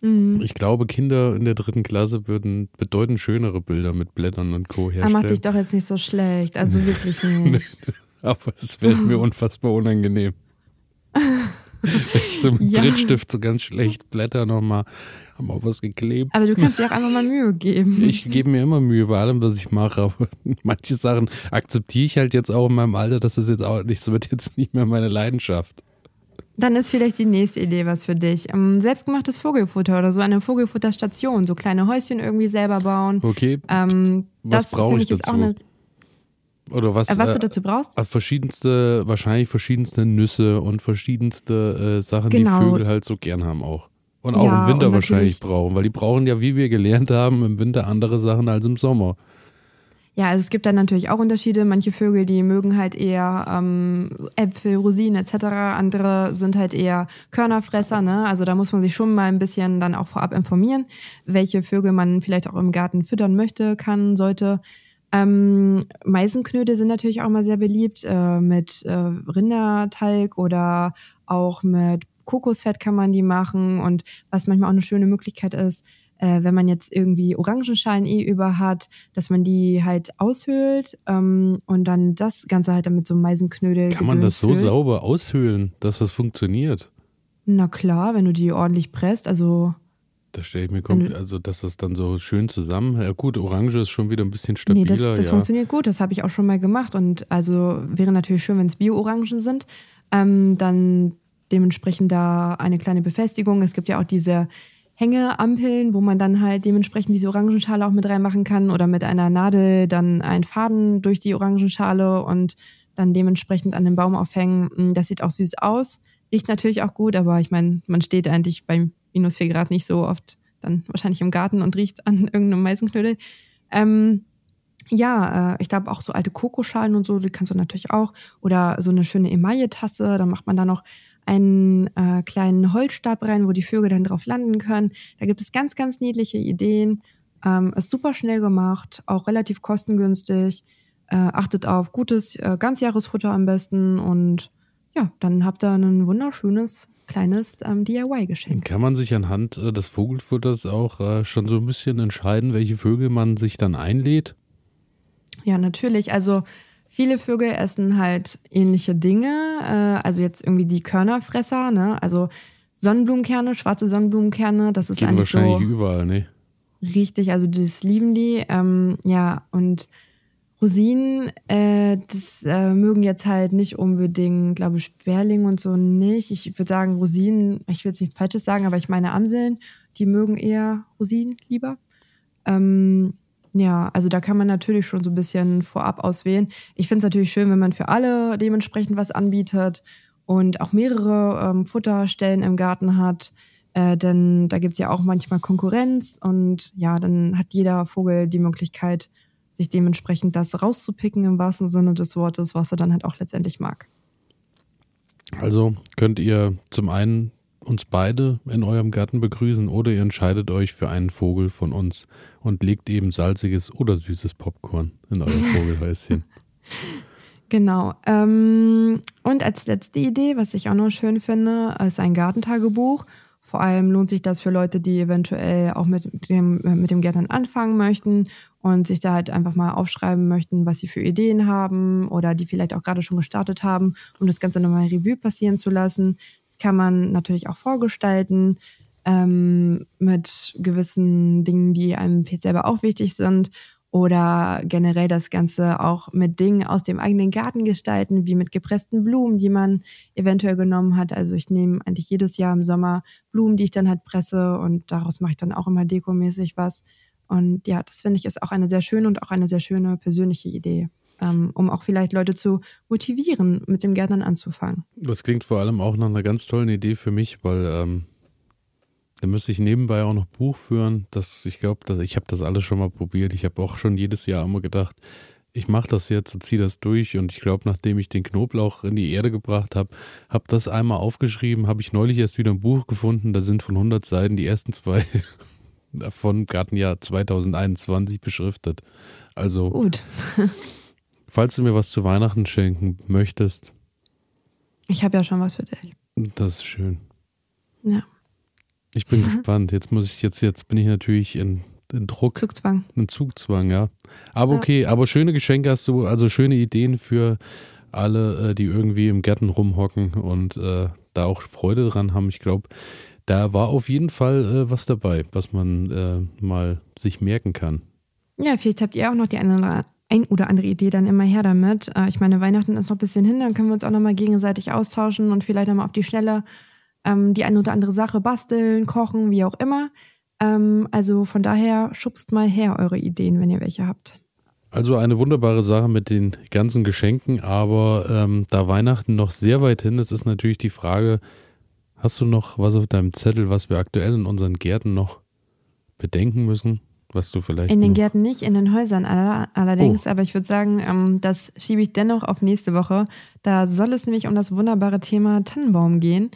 B: mhm. ich glaube, Kinder in der dritten Klasse würden bedeutend schönere Bilder mit Blättern und Co. herstellen.
A: Er macht dich doch jetzt nicht so schlecht, also wirklich nicht.
B: Aber es wäre mir unfassbar unangenehm ich so mit ja. Brittstift so ganz schlecht Blätter nochmal, haben auch was geklebt.
A: Aber du kannst dir auch einfach mal Mühe geben.
B: Ich gebe mir immer Mühe bei allem, was ich mache, aber manche Sachen akzeptiere ich halt jetzt auch in meinem Alter, das ist jetzt auch nicht, so wird jetzt nicht mehr meine Leidenschaft.
A: Dann ist vielleicht die nächste Idee was für dich. Ähm, selbstgemachtes Vogelfutter oder so eine Vogelfutterstation, so kleine Häuschen irgendwie selber bauen.
B: Okay. Ähm, was brauche ich dazu? Auch eine oder was,
A: äh, was du äh, dazu brauchst?
B: Äh, verschiedenste, wahrscheinlich verschiedenste Nüsse und verschiedenste äh, Sachen, genau. die Vögel halt so gern haben auch. Und auch ja, im Winter wahrscheinlich brauchen, weil die brauchen ja, wie wir gelernt haben, im Winter andere Sachen als im Sommer.
A: Ja, also es gibt dann natürlich auch Unterschiede. Manche Vögel, die mögen halt eher ähm, Äpfel, Rosinen etc. Andere sind halt eher Körnerfresser. Ne? Also da muss man sich schon mal ein bisschen dann auch vorab informieren, welche Vögel man vielleicht auch im Garten füttern möchte, kann, sollte. Ähm, Meisenknödel sind natürlich auch mal sehr beliebt äh, mit äh, Rinderteig oder auch mit Kokosfett kann man die machen und was manchmal auch eine schöne Möglichkeit ist, äh, wenn man jetzt irgendwie Orangenschalen eh über hat, dass man die halt aushöhlt ähm, und dann das Ganze halt dann mit so einem Meisenknödel.
B: Kann man das so füllt. sauber aushöhlen, dass das funktioniert?
A: Na klar, wenn du die ordentlich presst, also
B: das stelle ich mir kommt, also dass das dann so schön zusammen. Ja gut, Orange ist schon wieder ein bisschen stabiler.
A: Nee, das, das
B: ja.
A: funktioniert gut, das habe ich auch schon mal gemacht. Und also wäre natürlich schön, wenn es Bio-Orangen sind. Ähm, dann dementsprechend da eine kleine Befestigung. Es gibt ja auch diese Hängeampeln, wo man dann halt dementsprechend diese Orangenschale auch mit reinmachen kann oder mit einer Nadel dann einen Faden durch die Orangenschale und dann dementsprechend an den Baum aufhängen. Das sieht auch süß aus. Riecht natürlich auch gut, aber ich meine, man steht eigentlich beim minus 4 Grad nicht so oft dann wahrscheinlich im Garten und riecht an irgendeinem Meisenknödel. Ähm, ja, äh, ich glaube auch so alte Kokoschalen und so, die kannst du natürlich auch. Oder so eine schöne Emaille-Tasse, da macht man da noch einen äh, kleinen Holzstab rein, wo die Vögel dann drauf landen können. Da gibt es ganz, ganz niedliche Ideen. Ähm, ist super schnell gemacht, auch relativ kostengünstig. Äh, achtet auf gutes äh, Ganzjahresfutter am besten und ja, dann habt ihr ein wunderschönes kleines ähm, DIY-Geschenk.
B: Kann man sich anhand äh, des Vogelfutters auch äh, schon so ein bisschen entscheiden, welche Vögel man sich dann einlädt?
A: Ja, natürlich. Also viele Vögel essen halt ähnliche Dinge. Äh, also jetzt irgendwie die Körnerfresser, ne? Also Sonnenblumenkerne, schwarze Sonnenblumenkerne, das ist Geht eigentlich
B: wahrscheinlich
A: so
B: überall, ne?
A: Richtig, also das lieben die. Ähm, ja, und Rosinen, äh, das äh, mögen jetzt halt nicht unbedingt, glaube ich, Sperling und so nicht. Ich würde sagen, Rosinen, ich will jetzt nichts Falsches sagen, aber ich meine Amseln, die mögen eher Rosinen lieber. Ähm, ja, also da kann man natürlich schon so ein bisschen vorab auswählen. Ich finde es natürlich schön, wenn man für alle dementsprechend was anbietet und auch mehrere ähm, Futterstellen im Garten hat. Äh, denn da gibt es ja auch manchmal Konkurrenz und ja, dann hat jeder Vogel die Möglichkeit, sich dementsprechend das rauszupicken im wahrsten Sinne des Wortes, was er dann halt auch letztendlich mag.
B: Also könnt ihr zum einen uns beide in eurem Garten begrüßen oder ihr entscheidet euch für einen Vogel von uns und legt eben salziges oder süßes Popcorn in euer Vogelhäuschen.
A: Genau. Ähm, und als letzte Idee, was ich auch noch schön finde, ist ein Gartentagebuch. Vor allem lohnt sich das für Leute, die eventuell auch mit dem, mit dem Gärtnern anfangen möchten und sich da halt einfach mal aufschreiben möchten, was sie für Ideen haben oder die vielleicht auch gerade schon gestartet haben, um das Ganze nochmal Revue passieren zu lassen. Das kann man natürlich auch vorgestalten ähm, mit gewissen Dingen, die einem selber auch wichtig sind oder generell das Ganze auch mit Dingen aus dem eigenen Garten gestalten, wie mit gepressten Blumen, die man eventuell genommen hat. Also ich nehme eigentlich jedes Jahr im Sommer Blumen, die ich dann halt presse und daraus mache ich dann auch immer dekomäßig was. Und ja, das finde ich ist auch eine sehr schöne und auch eine sehr schöne persönliche Idee, um auch vielleicht Leute zu motivieren, mit dem Gärtnern anzufangen.
B: Das klingt vor allem auch nach einer ganz tollen Idee für mich, weil ähm, da müsste ich nebenbei auch noch Buch führen. Das, ich glaube, ich habe das alles schon mal probiert. Ich habe auch schon jedes Jahr immer gedacht, ich mache das jetzt und ziehe das durch. Und ich glaube, nachdem ich den Knoblauch in die Erde gebracht habe, habe das einmal aufgeschrieben, habe ich neulich erst wieder ein Buch gefunden. Da sind von 100 Seiten die ersten zwei davon Gartenjahr 2021 beschriftet. Also,
A: Gut.
B: falls du mir was zu Weihnachten schenken möchtest.
A: Ich habe ja schon was für dich.
B: Das ist schön.
A: Ja.
B: Ich bin gespannt. Jetzt muss ich, jetzt, jetzt bin ich natürlich in, in Druck.
A: Zugzwang.
B: In Zugzwang, ja. Aber okay, ja. aber schöne Geschenke hast du, also schöne Ideen für alle, äh, die irgendwie im Gärten rumhocken und äh, da auch Freude dran haben. Ich glaube, da war auf jeden Fall äh, was dabei, was man äh, mal sich merken kann.
A: Ja, vielleicht habt ihr auch noch die eine ein oder andere Idee dann immer her damit. Äh, ich meine, Weihnachten ist noch ein bisschen hin, dann können wir uns auch nochmal gegenseitig austauschen und vielleicht nochmal auf die Schnelle ähm, die eine oder andere Sache basteln, kochen, wie auch immer. Ähm, also von daher schubst mal her eure Ideen, wenn ihr welche habt.
B: Also eine wunderbare Sache mit den ganzen Geschenken, aber ähm, da Weihnachten noch sehr weit hin ist, ist natürlich die Frage, hast du noch was auf deinem Zettel, was wir aktuell in unseren Gärten noch bedenken müssen? Was du vielleicht.
A: In den Gärten nicht, in den Häusern allerdings, oh. aber ich würde sagen, ähm, das schiebe ich dennoch auf nächste Woche. Da soll es nämlich um das wunderbare Thema Tannenbaum gehen.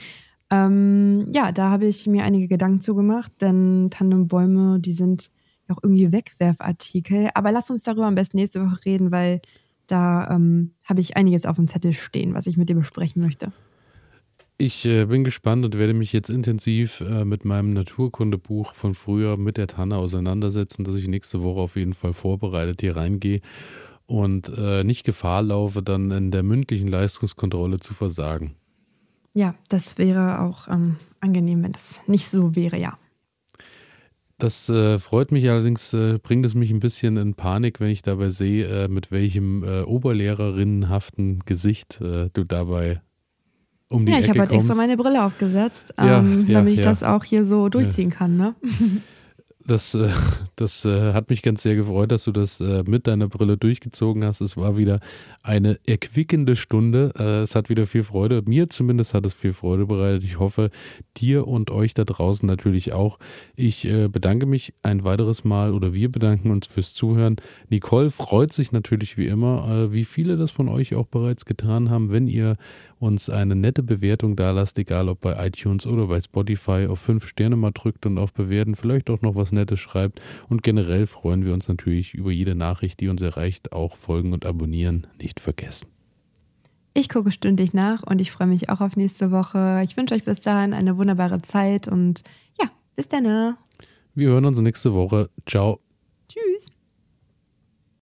A: Ähm, ja, da habe ich mir einige Gedanken zugemacht, denn Tannenbäume, die sind ja auch irgendwie Wegwerfartikel. Aber lass uns darüber am besten nächste Woche reden, weil da ähm, habe ich einiges auf dem Zettel stehen, was ich mit dir besprechen möchte.
B: Ich äh, bin gespannt und werde mich jetzt intensiv äh, mit meinem Naturkundebuch von früher mit der Tanne auseinandersetzen, dass ich nächste Woche auf jeden Fall vorbereitet hier reingehe und äh, nicht Gefahr laufe, dann in der mündlichen Leistungskontrolle zu versagen.
A: Ja, das wäre auch ähm, angenehm, wenn das nicht so wäre, ja.
B: Das äh, freut mich allerdings, äh, bringt es mich ein bisschen in Panik, wenn ich dabei sehe, äh, mit welchem äh, oberlehrerinnenhaften Gesicht äh, du dabei um die
A: ja,
B: Ecke
A: ich habe
B: halt
A: extra meine Brille aufgesetzt, ähm, ja, ja, damit ich das auch hier so durchziehen kann, ne?
B: Das, äh, das äh, hat mich ganz sehr gefreut, dass du das äh, mit deiner Brille durchgezogen hast. Es war wieder eine erquickende Stunde. Es hat wieder viel Freude. Mir zumindest hat es viel Freude bereitet. Ich hoffe, dir und euch da draußen natürlich auch. Ich bedanke mich ein weiteres Mal oder wir bedanken uns fürs Zuhören. Nicole freut sich natürlich wie immer, wie viele das von euch auch bereits getan haben, wenn ihr uns eine nette Bewertung da lasst, egal ob bei iTunes oder bei Spotify, auf fünf Sterne mal drückt und auf Bewerten, vielleicht auch noch was Nettes schreibt. Und generell freuen wir uns natürlich über jede Nachricht, die uns erreicht. Auch folgen und abonnieren nicht vergessen.
A: Ich gucke stündlich nach und ich freue mich auch auf nächste Woche. Ich wünsche euch bis dahin eine wunderbare Zeit und ja, bis dann.
B: Wir hören uns nächste Woche. Ciao.